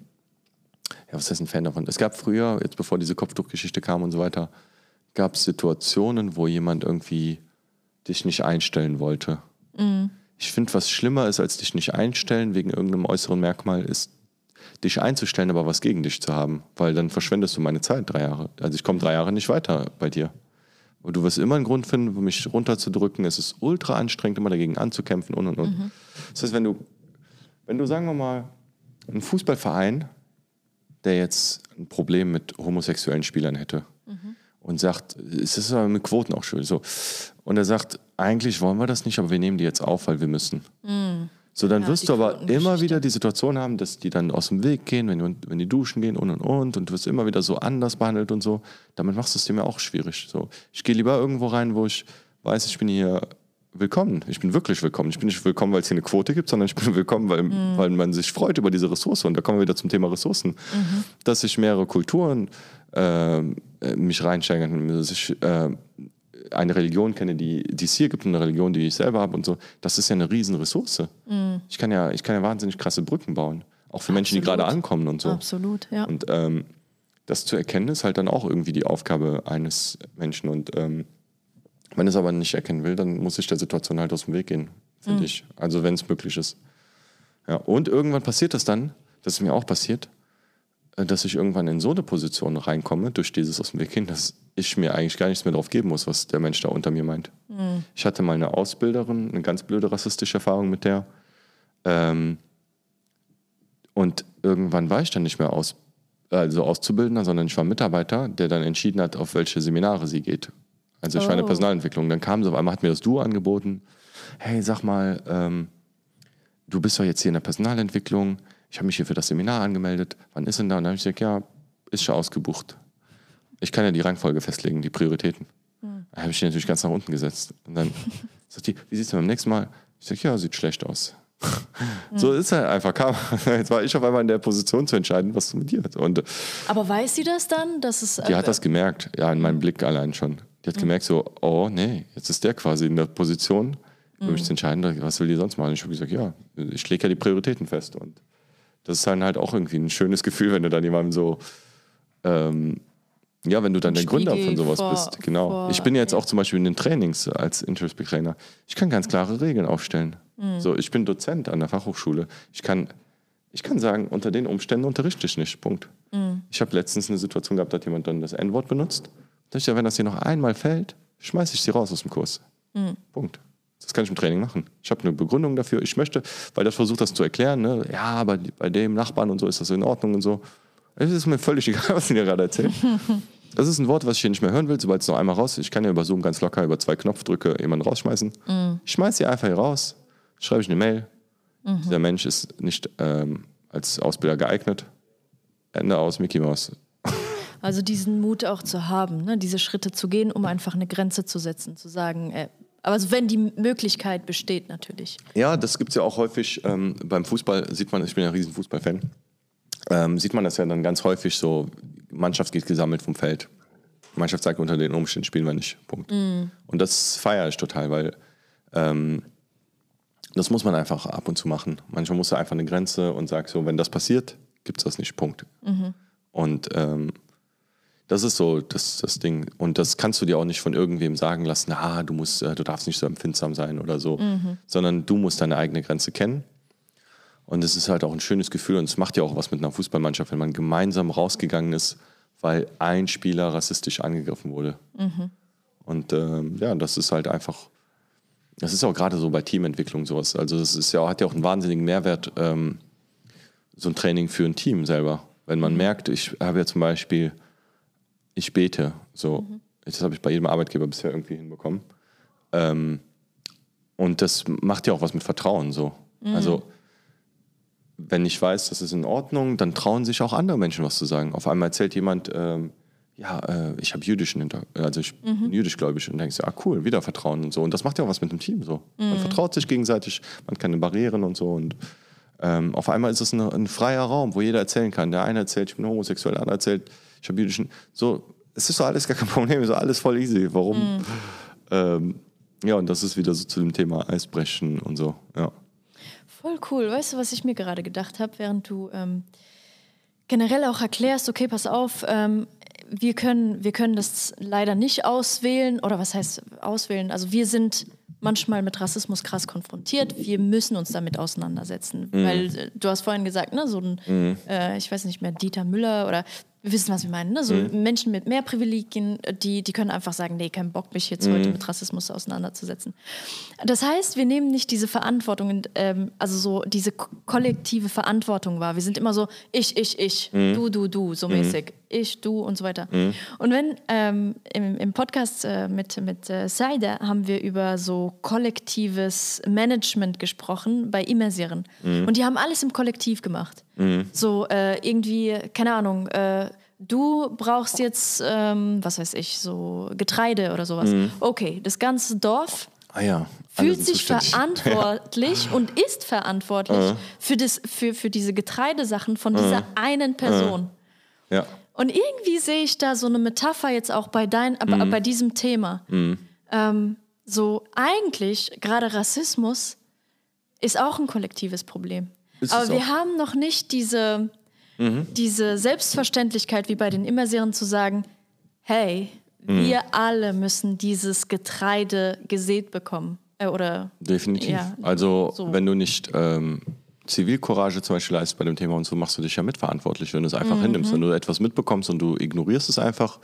ja, was heißt ein Fan davon? Es gab früher, jetzt bevor diese Kopftuchgeschichte kam und so weiter, gab es Situationen, wo jemand irgendwie dich nicht einstellen wollte. Mhm. Ich finde, was schlimmer ist, als dich nicht einstellen wegen irgendeinem äußeren Merkmal, ist, dich einzustellen, aber was gegen dich zu haben. Weil dann verschwendest du meine Zeit drei Jahre. Also ich komme drei Jahre nicht weiter bei dir. Und du wirst immer einen Grund finden, mich runterzudrücken. Es ist ultra anstrengend, immer dagegen anzukämpfen und und und. Mhm. Das heißt, wenn du, wenn du, sagen wir mal, ein Fußballverein, der jetzt ein Problem mit homosexuellen Spielern hätte, mhm und sagt, es ist aber mit Quoten auch schön. So. Und er sagt, eigentlich wollen wir das nicht, aber wir nehmen die jetzt auf, weil wir müssen. Mm. So, dann ja, wirst du aber immer wieder die Situation haben, dass die dann aus dem Weg gehen, wenn die, wenn die duschen gehen und und und und du wirst immer wieder so anders behandelt und so. Damit machst du es dir mir auch schwierig. So, ich gehe lieber irgendwo rein, wo ich weiß, ich bin hier willkommen. Ich bin wirklich willkommen. Ich bin nicht willkommen, weil es hier eine Quote gibt, sondern ich bin willkommen, weil, mhm. weil man sich freut über diese Ressource. Und da kommen wir wieder zum Thema Ressourcen. Mhm. Dass sich mehrere Kulturen ähm, äh, mich reinsteigern, dass ich äh, eine Religion kenne, die, die es hier gibt, und eine Religion, die ich selber habe und so. Das ist ja eine Riesenressource. Mhm. Ich, kann ja, ich kann ja wahnsinnig krasse Brücken bauen. Auch für Absolut. Menschen, die gerade ankommen und so. Absolut, ja. Und ähm, das zu erkennen, ist halt dann auch irgendwie die Aufgabe eines Menschen. Und ähm, wenn es aber nicht erkennen will, dann muss ich der Situation halt aus dem Weg gehen, finde mhm. ich. Also wenn es möglich ist. Ja, und irgendwann passiert das dann, das ist mir auch passiert, dass ich irgendwann in so eine Position reinkomme, durch dieses aus dem Weg gehen, dass ich mir eigentlich gar nichts mehr drauf geben muss, was der Mensch da unter mir meint. Mhm. Ich hatte mal eine Ausbilderin, eine ganz blöde rassistische Erfahrung mit der. Ähm, und irgendwann war ich dann nicht mehr aus, also Auszubildender, sondern ich war Mitarbeiter, der dann entschieden hat, auf welche Seminare sie geht. Also ich oh. war in der oh. Personalentwicklung. Dann kam sie auf einmal, hat mir das Du angeboten. Hey, sag mal, ähm, du bist doch jetzt hier in der Personalentwicklung. Ich habe mich hier für das Seminar angemeldet. Wann ist denn da? Und dann habe ich gesagt, ja, ist schon ausgebucht. Ich kann ja die Rangfolge festlegen, die Prioritäten. Mhm. Da habe ich die natürlich ganz nach unten gesetzt. Und dann sagt die, wie sieht es beim nächsten Mal? Ich sage, ja, sieht schlecht aus. Mhm. So ist er einfach. Kam. Jetzt war ich auf einmal in der Position zu entscheiden, was mit dir ist. Und, Aber weiß sie das dann? Dass es, die hat das gemerkt, ja, in meinem Blick allein schon. Die hat mhm. gemerkt, so, oh nee, jetzt ist der quasi in der Position, um mich mhm. zu entscheiden, was will die sonst machen. Ich habe gesagt, ja, ich lege ja die Prioritäten fest. Und das ist dann halt auch irgendwie ein schönes Gefühl, wenn du dann jemandem so, ähm, ja, wenn du dann der Gründer von sowas vor, bist. Genau. Vor, ich bin jetzt auch zum Beispiel in den Trainings als Interest Trainer. Ich kann ganz klare Regeln aufstellen. Mhm. So, ich bin Dozent an der Fachhochschule. Ich kann, ich kann sagen, unter den Umständen unterrichte ich nicht. Punkt. Mhm. Ich habe letztens eine Situation gehabt, da hat jemand dann das N-Wort benutzt. Da ich ja, wenn das hier noch einmal fällt, schmeiße ich sie raus aus dem Kurs. Mhm. Punkt. Das kann ich im Training machen. Ich habe eine Begründung dafür. Ich möchte, weil das versucht, das zu erklären. Ne? Ja, aber bei dem Nachbarn und so ist das in Ordnung und so. Es ist mir völlig egal, was sie dir gerade erzählen. Das ist ein Wort, was ich hier nicht mehr hören will, sobald es noch einmal raus ist. Ich kann ja über Zoom ganz locker über zwei Knopfdrücke jemanden rausschmeißen. Mhm. Ich schmeiße sie einfach hier raus, schreibe ich eine Mail. Mhm. Dieser Mensch ist nicht ähm, als Ausbilder geeignet. Ende aus Mickey Mouse. Also diesen Mut auch zu haben, ne? diese Schritte zu gehen, um einfach eine Grenze zu setzen, zu sagen, äh, Aber also wenn die Möglichkeit besteht, natürlich. Ja, das gibt es ja auch häufig. Ähm, beim Fußball sieht man, ich bin ja ein riesen Fußballfan, ähm, sieht man das ja dann ganz häufig so, Mannschaft geht gesammelt vom Feld. Mannschaft sagt, unter den Umständen spielen wir nicht. Punkt. Mm. Und das feiere ich total, weil ähm, das muss man einfach ab und zu machen. Manchmal muss er einfach eine Grenze und sagt so, wenn das passiert, gibt es das nicht. Punkt. Mhm. Und ähm, das ist so das, das Ding. Und das kannst du dir auch nicht von irgendwem sagen lassen, ah, du musst, äh, du darfst nicht so empfindsam sein oder so. Mhm. Sondern du musst deine eigene Grenze kennen. Und es ist halt auch ein schönes Gefühl und es macht ja auch was mit einer Fußballmannschaft, wenn man gemeinsam rausgegangen ist, weil ein Spieler rassistisch angegriffen wurde. Mhm. Und ähm, ja, das ist halt einfach, das ist auch gerade so bei Teamentwicklung sowas. Also das ist ja, hat ja auch einen wahnsinnigen Mehrwert, ähm, so ein Training für ein Team selber. Wenn man mhm. merkt, ich habe ja zum Beispiel ich bete. So, mhm. das habe ich bei jedem Arbeitgeber bisher irgendwie hinbekommen. Ähm, und das macht ja auch was mit Vertrauen so. Mhm. Also wenn ich weiß, das ist in Ordnung, dann trauen sich auch andere Menschen was zu sagen. Auf einmal erzählt jemand, ähm, ja, äh, ich habe jüdischen Hintergrund, also ich mhm. bin jüdisch-gläubig und denkst, ja, cool, wieder Vertrauen und so. Und das macht ja auch was mit dem Team so. Mhm. Man vertraut sich gegenseitig, man kann Barrieren und so. Und ähm, auf einmal ist es ein, ein, freier Raum, wo jeder erzählen kann. Der eine erzählt, ich bin homosexuell, der andere erzählt, ich habe jüdischen. So, es ist so alles gar kein Problem, so alles voll easy. Warum? Mhm. Ähm, ja, und das ist wieder so zu dem Thema Eisbrechen und so, ja. Voll cool. Weißt du, was ich mir gerade gedacht habe, während du ähm, generell auch erklärst, okay, pass auf, ähm, wir, können, wir können das leider nicht auswählen, oder was heißt auswählen? Also wir sind manchmal mit Rassismus krass konfrontiert. Wir müssen uns damit auseinandersetzen. Mhm. Weil äh, du hast vorhin gesagt, ne, so ein, mhm. äh, ich weiß nicht mehr, Dieter Müller oder wir wissen, was wir meinen. Ne? So mhm. Menschen mit mehr Privilegien, die, die können einfach sagen, nee, kein Bock, mich jetzt mhm. heute mit Rassismus auseinanderzusetzen. Das heißt, wir nehmen nicht diese Verantwortung, ähm, also so diese kollektive Verantwortung wahr. Wir sind immer so, ich, ich, ich, mhm. du, du, du, so mhm. mäßig. Ich, du und so weiter. Mhm. Und wenn ähm, im, im Podcast äh, mit, mit äh, Saida haben wir über so kollektives Management gesprochen bei Immersieren. Mhm. Und die haben alles im Kollektiv gemacht. So äh, irgendwie, keine Ahnung, äh, du brauchst jetzt, ähm, was weiß ich, so Getreide oder sowas. Mhm. Okay, das ganze Dorf ah, ja. fühlt sich verantwortlich ja. und ist verantwortlich mhm. für, das, für, für diese Getreidesachen von dieser mhm. einen Person. Ja. Und irgendwie sehe ich da so eine Metapher jetzt auch bei, dein, mhm. bei diesem Thema. Mhm. Ähm, so eigentlich, gerade Rassismus ist auch ein kollektives Problem. Ist Aber wir haben noch nicht diese, mhm. diese Selbstverständlichkeit wie bei den Immerserien zu sagen, hey, mhm. wir alle müssen dieses Getreide gesät bekommen. Äh, oder, Definitiv. Ja, also so. wenn du nicht ähm, Zivilcourage zum Beispiel leistest bei dem Thema und so, machst du dich ja mitverantwortlich, wenn du es einfach mhm. hinnimmst. Wenn du etwas mitbekommst und du ignorierst es einfach,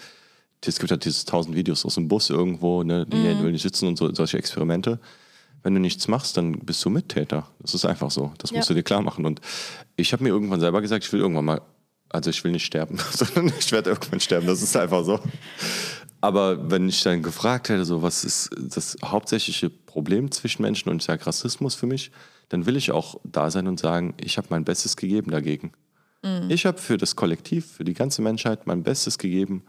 es gibt halt diese tausend Videos aus dem Bus irgendwo, ne, die mhm. will nicht sitzen und so, solche Experimente wenn du nichts machst, dann bist du Mittäter. Das ist einfach so. Das musst ja. du dir klar machen. Und ich habe mir irgendwann selber gesagt, ich will irgendwann mal, also ich will nicht sterben, sondern ich werde irgendwann sterben. Das ist einfach so. Aber wenn ich dann gefragt hätte, so was ist das hauptsächliche Problem zwischen Menschen und ich sage Rassismus für mich, dann will ich auch da sein und sagen, ich habe mein Bestes gegeben dagegen. Mhm. Ich habe für das Kollektiv, für die ganze Menschheit mein Bestes gegeben,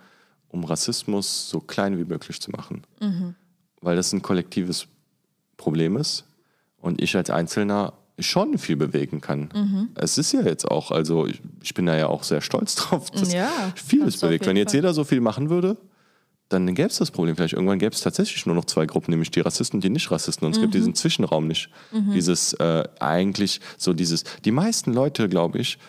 um Rassismus so klein wie möglich zu machen. Mhm. Weil das ein kollektives Problem ist und ich als Einzelner schon viel bewegen kann. Mhm. Es ist ja jetzt auch, also ich, ich, bin da ja auch sehr stolz drauf, dass ja, vieles bewegt. Wenn jetzt Fall. jeder so viel machen würde, dann gäbe es das Problem vielleicht. Irgendwann gäbe es tatsächlich nur noch zwei Gruppen, nämlich die Rassisten und die Nicht-Rassisten. Und es mhm. gibt diesen Zwischenraum nicht. Mhm. Dieses äh, eigentlich so dieses, die meisten Leute, glaube ich,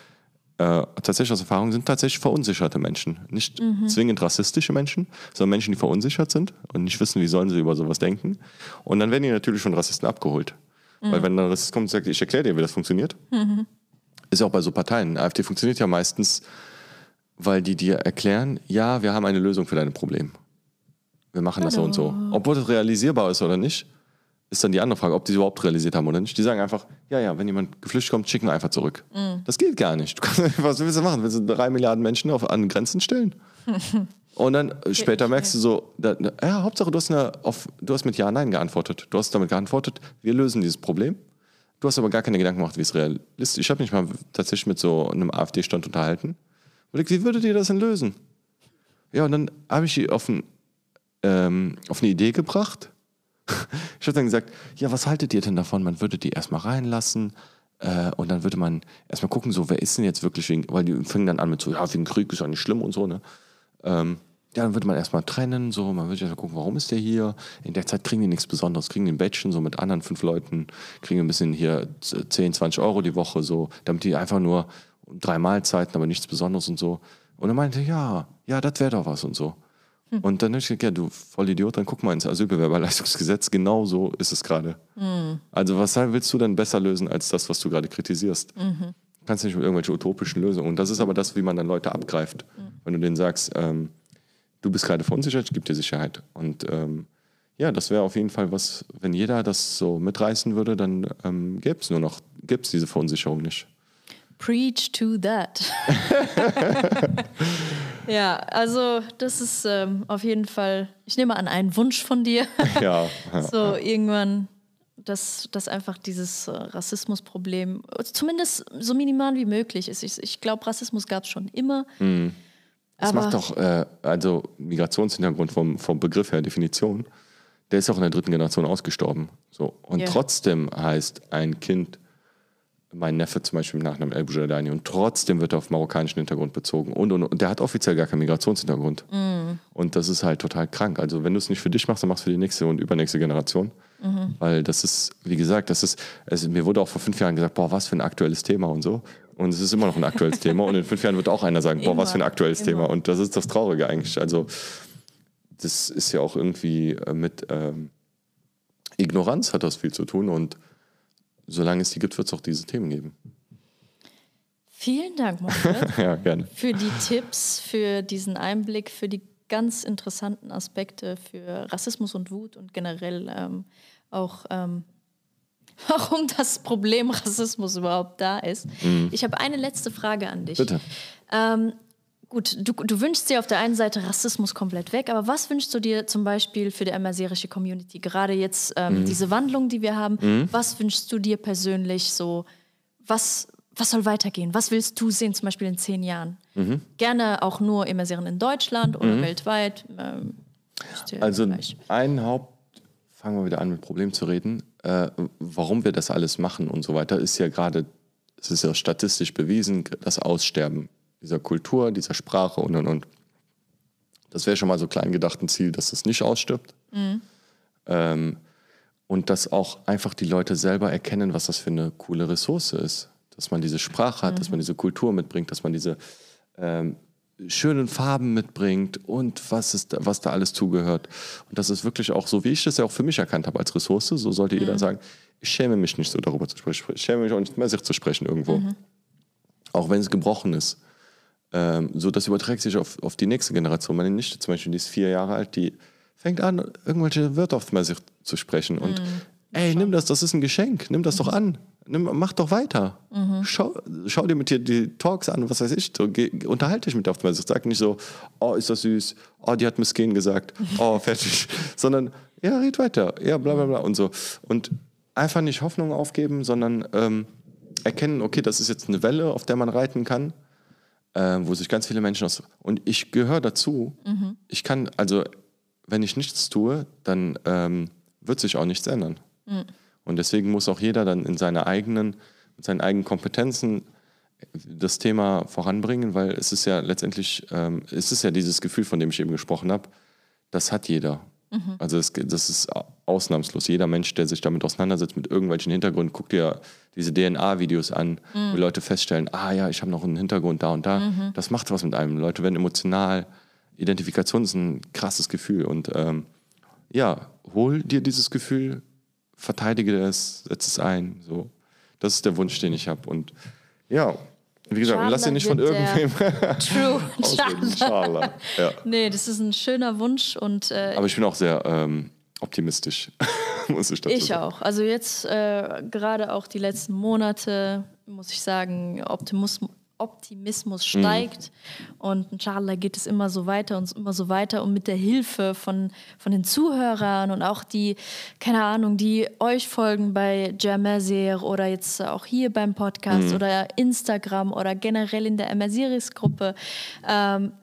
äh, tatsächlich aus Erfahrung sind tatsächlich verunsicherte Menschen. Nicht mhm. zwingend rassistische Menschen, sondern Menschen, die verunsichert sind und nicht wissen, wie sollen sie über sowas denken. Und dann werden die natürlich von Rassisten abgeholt. Mhm. Weil wenn ein Rassist kommt und sagt, ich erkläre dir, wie das funktioniert, mhm. ist ja auch bei so Parteien. AfD funktioniert ja meistens, weil die dir erklären, ja, wir haben eine Lösung für dein Problem. Wir machen das so und so. Obwohl das realisierbar ist oder nicht, ist dann die andere Frage, ob die es überhaupt realisiert haben oder nicht. Die sagen einfach, ja, ja, wenn jemand geflüchtet kommt, schicken wir einfach zurück. Mhm. Das geht gar nicht. Kannst, was willst du machen? Willst du drei Milliarden Menschen auf, an Grenzen stellen? Und dann äh, später merkst du so, da, ja, Hauptsache du hast, eine, auf, du hast mit Ja, Nein geantwortet. Du hast damit geantwortet, wir lösen dieses Problem. Du hast aber gar keine Gedanken gemacht, wie es realistisch ist. Ich habe mich mal tatsächlich mit so einem AfD-Stand unterhalten. Und wie würdet ihr das denn lösen? Ja, und dann habe ich auf, ein, ähm, auf eine Idee gebracht Ich hätte dann gesagt, ja, was haltet ihr denn davon? Man würde die erstmal reinlassen äh, und dann würde man erstmal gucken, so, wer ist denn jetzt wirklich wegen, weil die fingen dann an mit so, ja, wegen Krieg ist ja nicht schlimm und so, ne? Ähm, ja, dann würde man erstmal trennen, so, man würde erstmal gucken, warum ist der hier? In der Zeit kriegen die nichts Besonderes, kriegen den Badge so mit anderen fünf Leuten, kriegen ein bisschen hier 10, 20 Euro die Woche, so, damit die einfach nur drei Mahlzeiten, aber nichts Besonderes und so. Und er meinte, ja, ja, das wäre doch was und so. Hm. Und dann habe ich gesagt, ja, du Vollidiot, dann guck mal ins Asylbewerberleistungsgesetz, genau so ist es gerade. Hm. Also was willst du denn besser lösen als das, was du gerade kritisierst? Mhm. Kannst nicht mit irgendwelchen utopischen Lösungen. Und das ist aber das, wie man dann Leute abgreift. Mhm. Wenn du denen sagst, ähm, du bist gerade verunsichert, ich gebe dir Sicherheit. Und ähm, ja, das wäre auf jeden Fall was, wenn jeder das so mitreißen würde, dann ähm, gäbe es nur noch, gäbe es diese Verunsicherung nicht. Preach to that. ja, also das ist ähm, auf jeden Fall, ich nehme an, ein Wunsch von dir. ja. so irgendwann, dass, dass einfach dieses äh, Rassismusproblem zumindest so minimal wie möglich ist. Ich, ich glaube, Rassismus gab es schon immer. Mhm. Das macht doch, äh, also Migrationshintergrund vom, vom Begriff her, Definition, der ist auch in der dritten Generation ausgestorben. So. Und yeah. trotzdem heißt ein Kind, mein Neffe zum Beispiel im Nachnamen El Boujadani, und trotzdem wird er auf marokkanischen Hintergrund bezogen. Und, und, und der hat offiziell gar keinen Migrationshintergrund. Mm. Und das ist halt total krank. Also wenn du es nicht für dich machst, dann machst du für die nächste und übernächste Generation. Mhm. Weil das ist, wie gesagt, das ist, also mir wurde auch vor fünf Jahren gesagt, boah, was für ein aktuelles Thema und so. Und es ist immer noch ein aktuelles Thema. Und in fünf Jahren wird auch einer sagen, boah, was für ein aktuelles immer. Thema. Und das ist das Traurige eigentlich. Also, das ist ja auch irgendwie äh, mit ähm, Ignoranz hat das viel zu tun. Und solange es die gibt, wird es auch diese Themen geben. Vielen Dank, Mohammed. ja, gerne. Für die Tipps, für diesen Einblick, für die ganz interessanten Aspekte für Rassismus und Wut und generell ähm, auch ähm, warum das Problem Rassismus überhaupt da ist. Mhm. Ich habe eine letzte Frage an dich. Bitte. Ähm, gut, du, du, wünschst dir auf der einen Seite Rassismus komplett weg, aber was wünschst du dir zum Beispiel für die amazierische Community? Gerade jetzt ähm, mhm. diese Wandlung, die wir haben, mhm. was wünschst du dir persönlich so? Was, was soll weitergehen? Was willst du sehen, zum Beispiel in zehn Jahren? Mhm. Gerne auch nur Immersieren in Deutschland oder mhm. weltweit. Ähm, also ein Haupt, fangen wir wieder an mit Problem zu reden, äh, warum wir das alles machen und so weiter, ist ja gerade, es ist ja statistisch bewiesen, das Aussterben dieser Kultur, dieser Sprache und und und. Das wäre schon mal so klein gedacht ein Ziel, dass das nicht ausstirbt. Mhm. Ähm, und dass auch einfach die Leute selber erkennen, was das für eine coole Ressource ist. Dass man diese Sprache hat, mhm. dass man diese Kultur mitbringt, dass man diese ähm, schönen Farben mitbringt und was, ist, was da alles zugehört. Und das ist wirklich auch so, wie ich das ja auch für mich erkannt habe als Ressource, so sollte mhm. jeder sagen, ich schäme mich nicht so darüber zu sprechen. Ich schäme mich auch nicht mehr, sich zu sprechen irgendwo. Mhm. Auch wenn es gebrochen ist. Ähm, so, das überträgt sich auf, auf die nächste Generation. Meine Nichte zum Beispiel, die ist vier Jahre alt, die fängt an, irgendwelche Wörter auf sich zu sprechen. Und mhm. ey, nimm das, das ist ein Geschenk, nimm das mhm. doch an. Nimm, mach doch weiter. Mhm. Schau, schau, dir mit dir die Talks an, was weiß ich. So, geh, unterhalte dich mit der Aufmerksamkeit. Sag nicht so, oh, ist das süß, oh, die hat Miskin gesagt, oh, fertig. Sondern, ja, red weiter, ja, bla bla bla und so. Und einfach nicht Hoffnung aufgeben, sondern ähm, erkennen, okay, das ist jetzt eine Welle, auf der man reiten kann, äh, wo sich ganz viele Menschen aus. Und ich gehöre dazu. Mhm. Ich kann, also, wenn ich nichts tue, dann ähm, wird sich auch nichts ändern. Mhm. Und deswegen muss auch jeder dann in seine eigenen, mit seinen eigenen Kompetenzen das Thema voranbringen, weil es ist ja letztendlich, ähm, es ist ja dieses Gefühl, von dem ich eben gesprochen habe, das hat jeder. Mhm. Also das, das, ist ausnahmslos. Jeder Mensch, der sich damit auseinandersetzt, mit irgendwelchen Hintergründen, guckt dir diese DNA-Videos an, mhm. wo Leute feststellen, ah ja, ich habe noch einen Hintergrund da und da. Mhm. Das macht was mit einem. Leute werden emotional. Identifikation ist ein krasses Gefühl. Und ähm, ja, hol dir dieses Gefühl, verteidige es, setze es ein. So. Das ist der Wunsch, den ich habe. Und ja, wie gesagt, Charla lass dir nicht von irgendwem. True, Charla. Ja. Nee, das ist ein schöner Wunsch. Und, äh, Aber ich bin auch sehr ähm, optimistisch, muss ich dazu Ich sagen. auch. Also jetzt äh, gerade auch die letzten Monate, muss ich sagen, Optimismus, Optimismus mhm. steigt. Mhm. Und inshallah geht es immer so weiter und immer so weiter. Und mit der Hilfe von, von den Zuhörern und auch die, keine Ahnung, die euch folgen bei Jamazir oder jetzt auch hier beim Podcast mhm. oder Instagram oder generell in der Amaziris-Gruppe, ähm,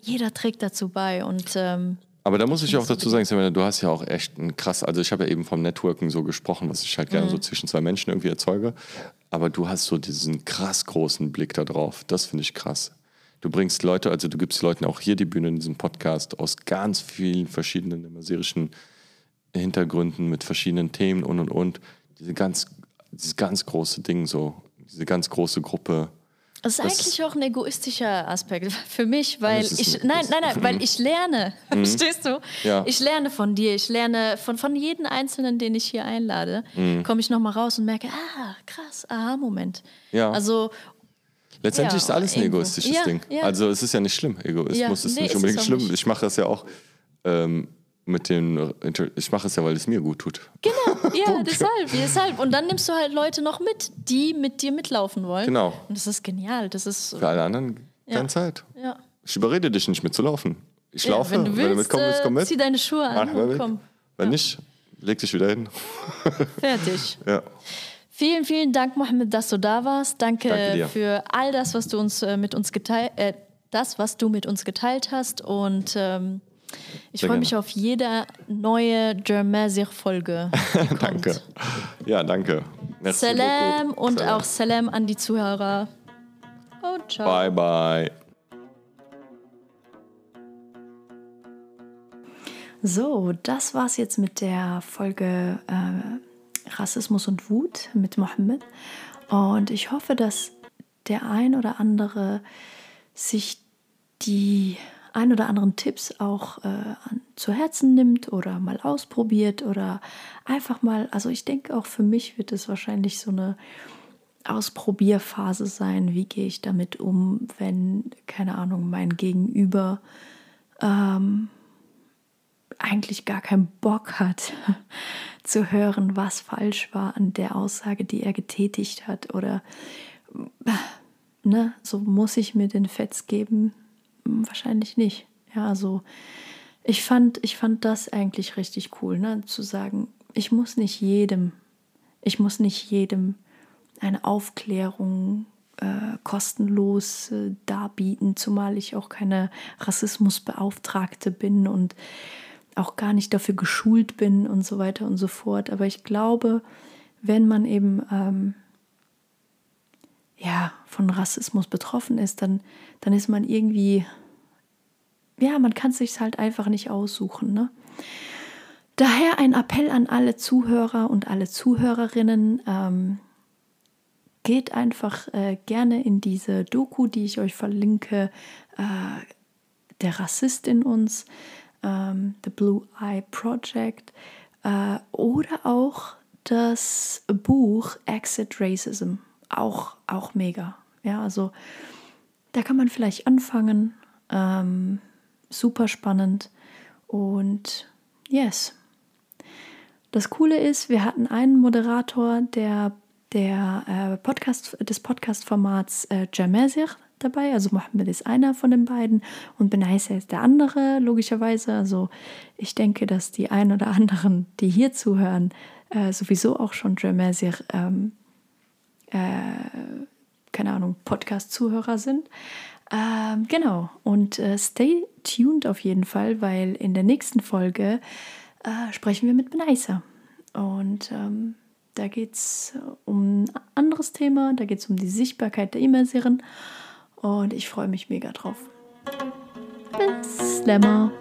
jeder trägt dazu bei. Und ähm, Aber da muss ich auch dazu sagen, Samantha, du hast ja auch echt ein krass, also ich habe ja eben vom Networking so gesprochen, was ich halt gerne so zwischen zwei Menschen irgendwie erzeuge. Aber du hast so diesen krass großen Blick da drauf. Das finde ich krass. Du bringst Leute, also du gibst Leuten auch hier die Bühne in diesem Podcast aus ganz vielen verschiedenen immersierischen Hintergründen mit verschiedenen Themen und und und. Diese ganz, dieses ganz große Ding so, diese ganz große Gruppe. Das ist eigentlich auch ein egoistischer Aspekt für mich, weil das ich, ein- nein, das- nein, nein, weil ich lerne, verstehst du? Ja. Ich lerne von dir, ich lerne von, von jedem Einzelnen, den ich hier einlade, komme ich nochmal raus und merke, ah, krass, aha, Moment. Ja. Also, Letztendlich Ja, ist alles ein egoistisches Ding. Also es ist ja nicht schlimm. Egoismus ist nee, nicht unbedingt schlimm. nicht. Ich mache das ja auch ähm, mit den, ich mache es ja, weil es mir gut tut. genau, ja, deshalb, deshalb. Und dann nimmst du halt Leute noch mit, die mit dir mitlaufen wollen. Genau. Und das ist genial, das ist, Für alle anderen Ja. keine Zeit. ja. Ich überrede dich nicht mitzulaufen. Ich ja, laufe, wenn du willst, mitkommen willst, komm äh, mit. zieh deine Schuhe an Mach und komm, Wenn nicht, leg dich wieder hin. fertig. Ja. Vielen, vielen Dank, Mohammed, dass du da warst. Danke, Danke für all das, was du uns äh, mit uns geteilt, äh, das, was du mit uns geteilt hast. Und ähm, ich freue mich auf jede neue Jermazir-Folge. Danke. Ja, danke. Merci Salam beaucoup. und Salam. auch Salam an die Zuhörer. Und ciao. Bye, bye. So, das war's jetzt mit der Folge äh, Rassismus und Wut mit Mohammed. Und ich hoffe, dass der ein oder andere sich die ein oder anderen Tipps auch äh, zu Herzen nimmt oder mal ausprobiert oder einfach mal, also ich denke auch für mich wird es wahrscheinlich so eine Ausprobierphase sein, wie gehe ich damit um, wenn, keine Ahnung, mein Gegenüber eigentlich gar keinen Bock hat zu hören, was falsch war an der Aussage, die er getätigt hat. Oder ne, so muss ich mir den Fetz geben? Wahrscheinlich nicht. Ja, also ich fand, ich fand das eigentlich richtig cool, ne? zu sagen, ich muss nicht jedem, ich muss nicht jedem eine Aufklärung äh, kostenlos äh, darbieten, zumal ich auch keine Rassismusbeauftragte bin und auch gar nicht dafür geschult bin und so weiter und so fort. Aber ich glaube, wenn man eben ähm, ja, von Rassismus betroffen ist, dann, dann ist man irgendwie, ja, man kann es sich halt einfach nicht aussuchen. Ne? Daher ein Appell an alle Zuhörer und alle Zuhörerinnen. Ähm, geht einfach äh, gerne in diese Doku, die ich euch verlinke, äh, der Rassist in uns, ähm, The Blue Eye Project äh, oder auch das Buch Exit Racism, auch, auch mega. Ja, also da kann man vielleicht anfangen. Ähm, super spannend und yes. Das Coole ist, wir hatten einen Moderator, der, der äh, Podcast, des Podcast-Formats äh, Jamazir dabei. Also Mohammed ist einer von den beiden und Benaisa ist der andere, logischerweise. Also ich denke, dass die ein oder anderen, die hier zuhören, äh, sowieso auch schon Jamazir, ähm, äh, keine Ahnung, Podcast-Zuhörer sind. Ähm, genau, und äh, stay tuned auf jeden Fall, weil in der nächsten Folge äh, sprechen wir mit Benaisa. Und ähm, da geht es um ein anderes Thema, da geht es um die Sichtbarkeit der Immersieren. Und ich freue mich mega drauf. Bis Lämmer.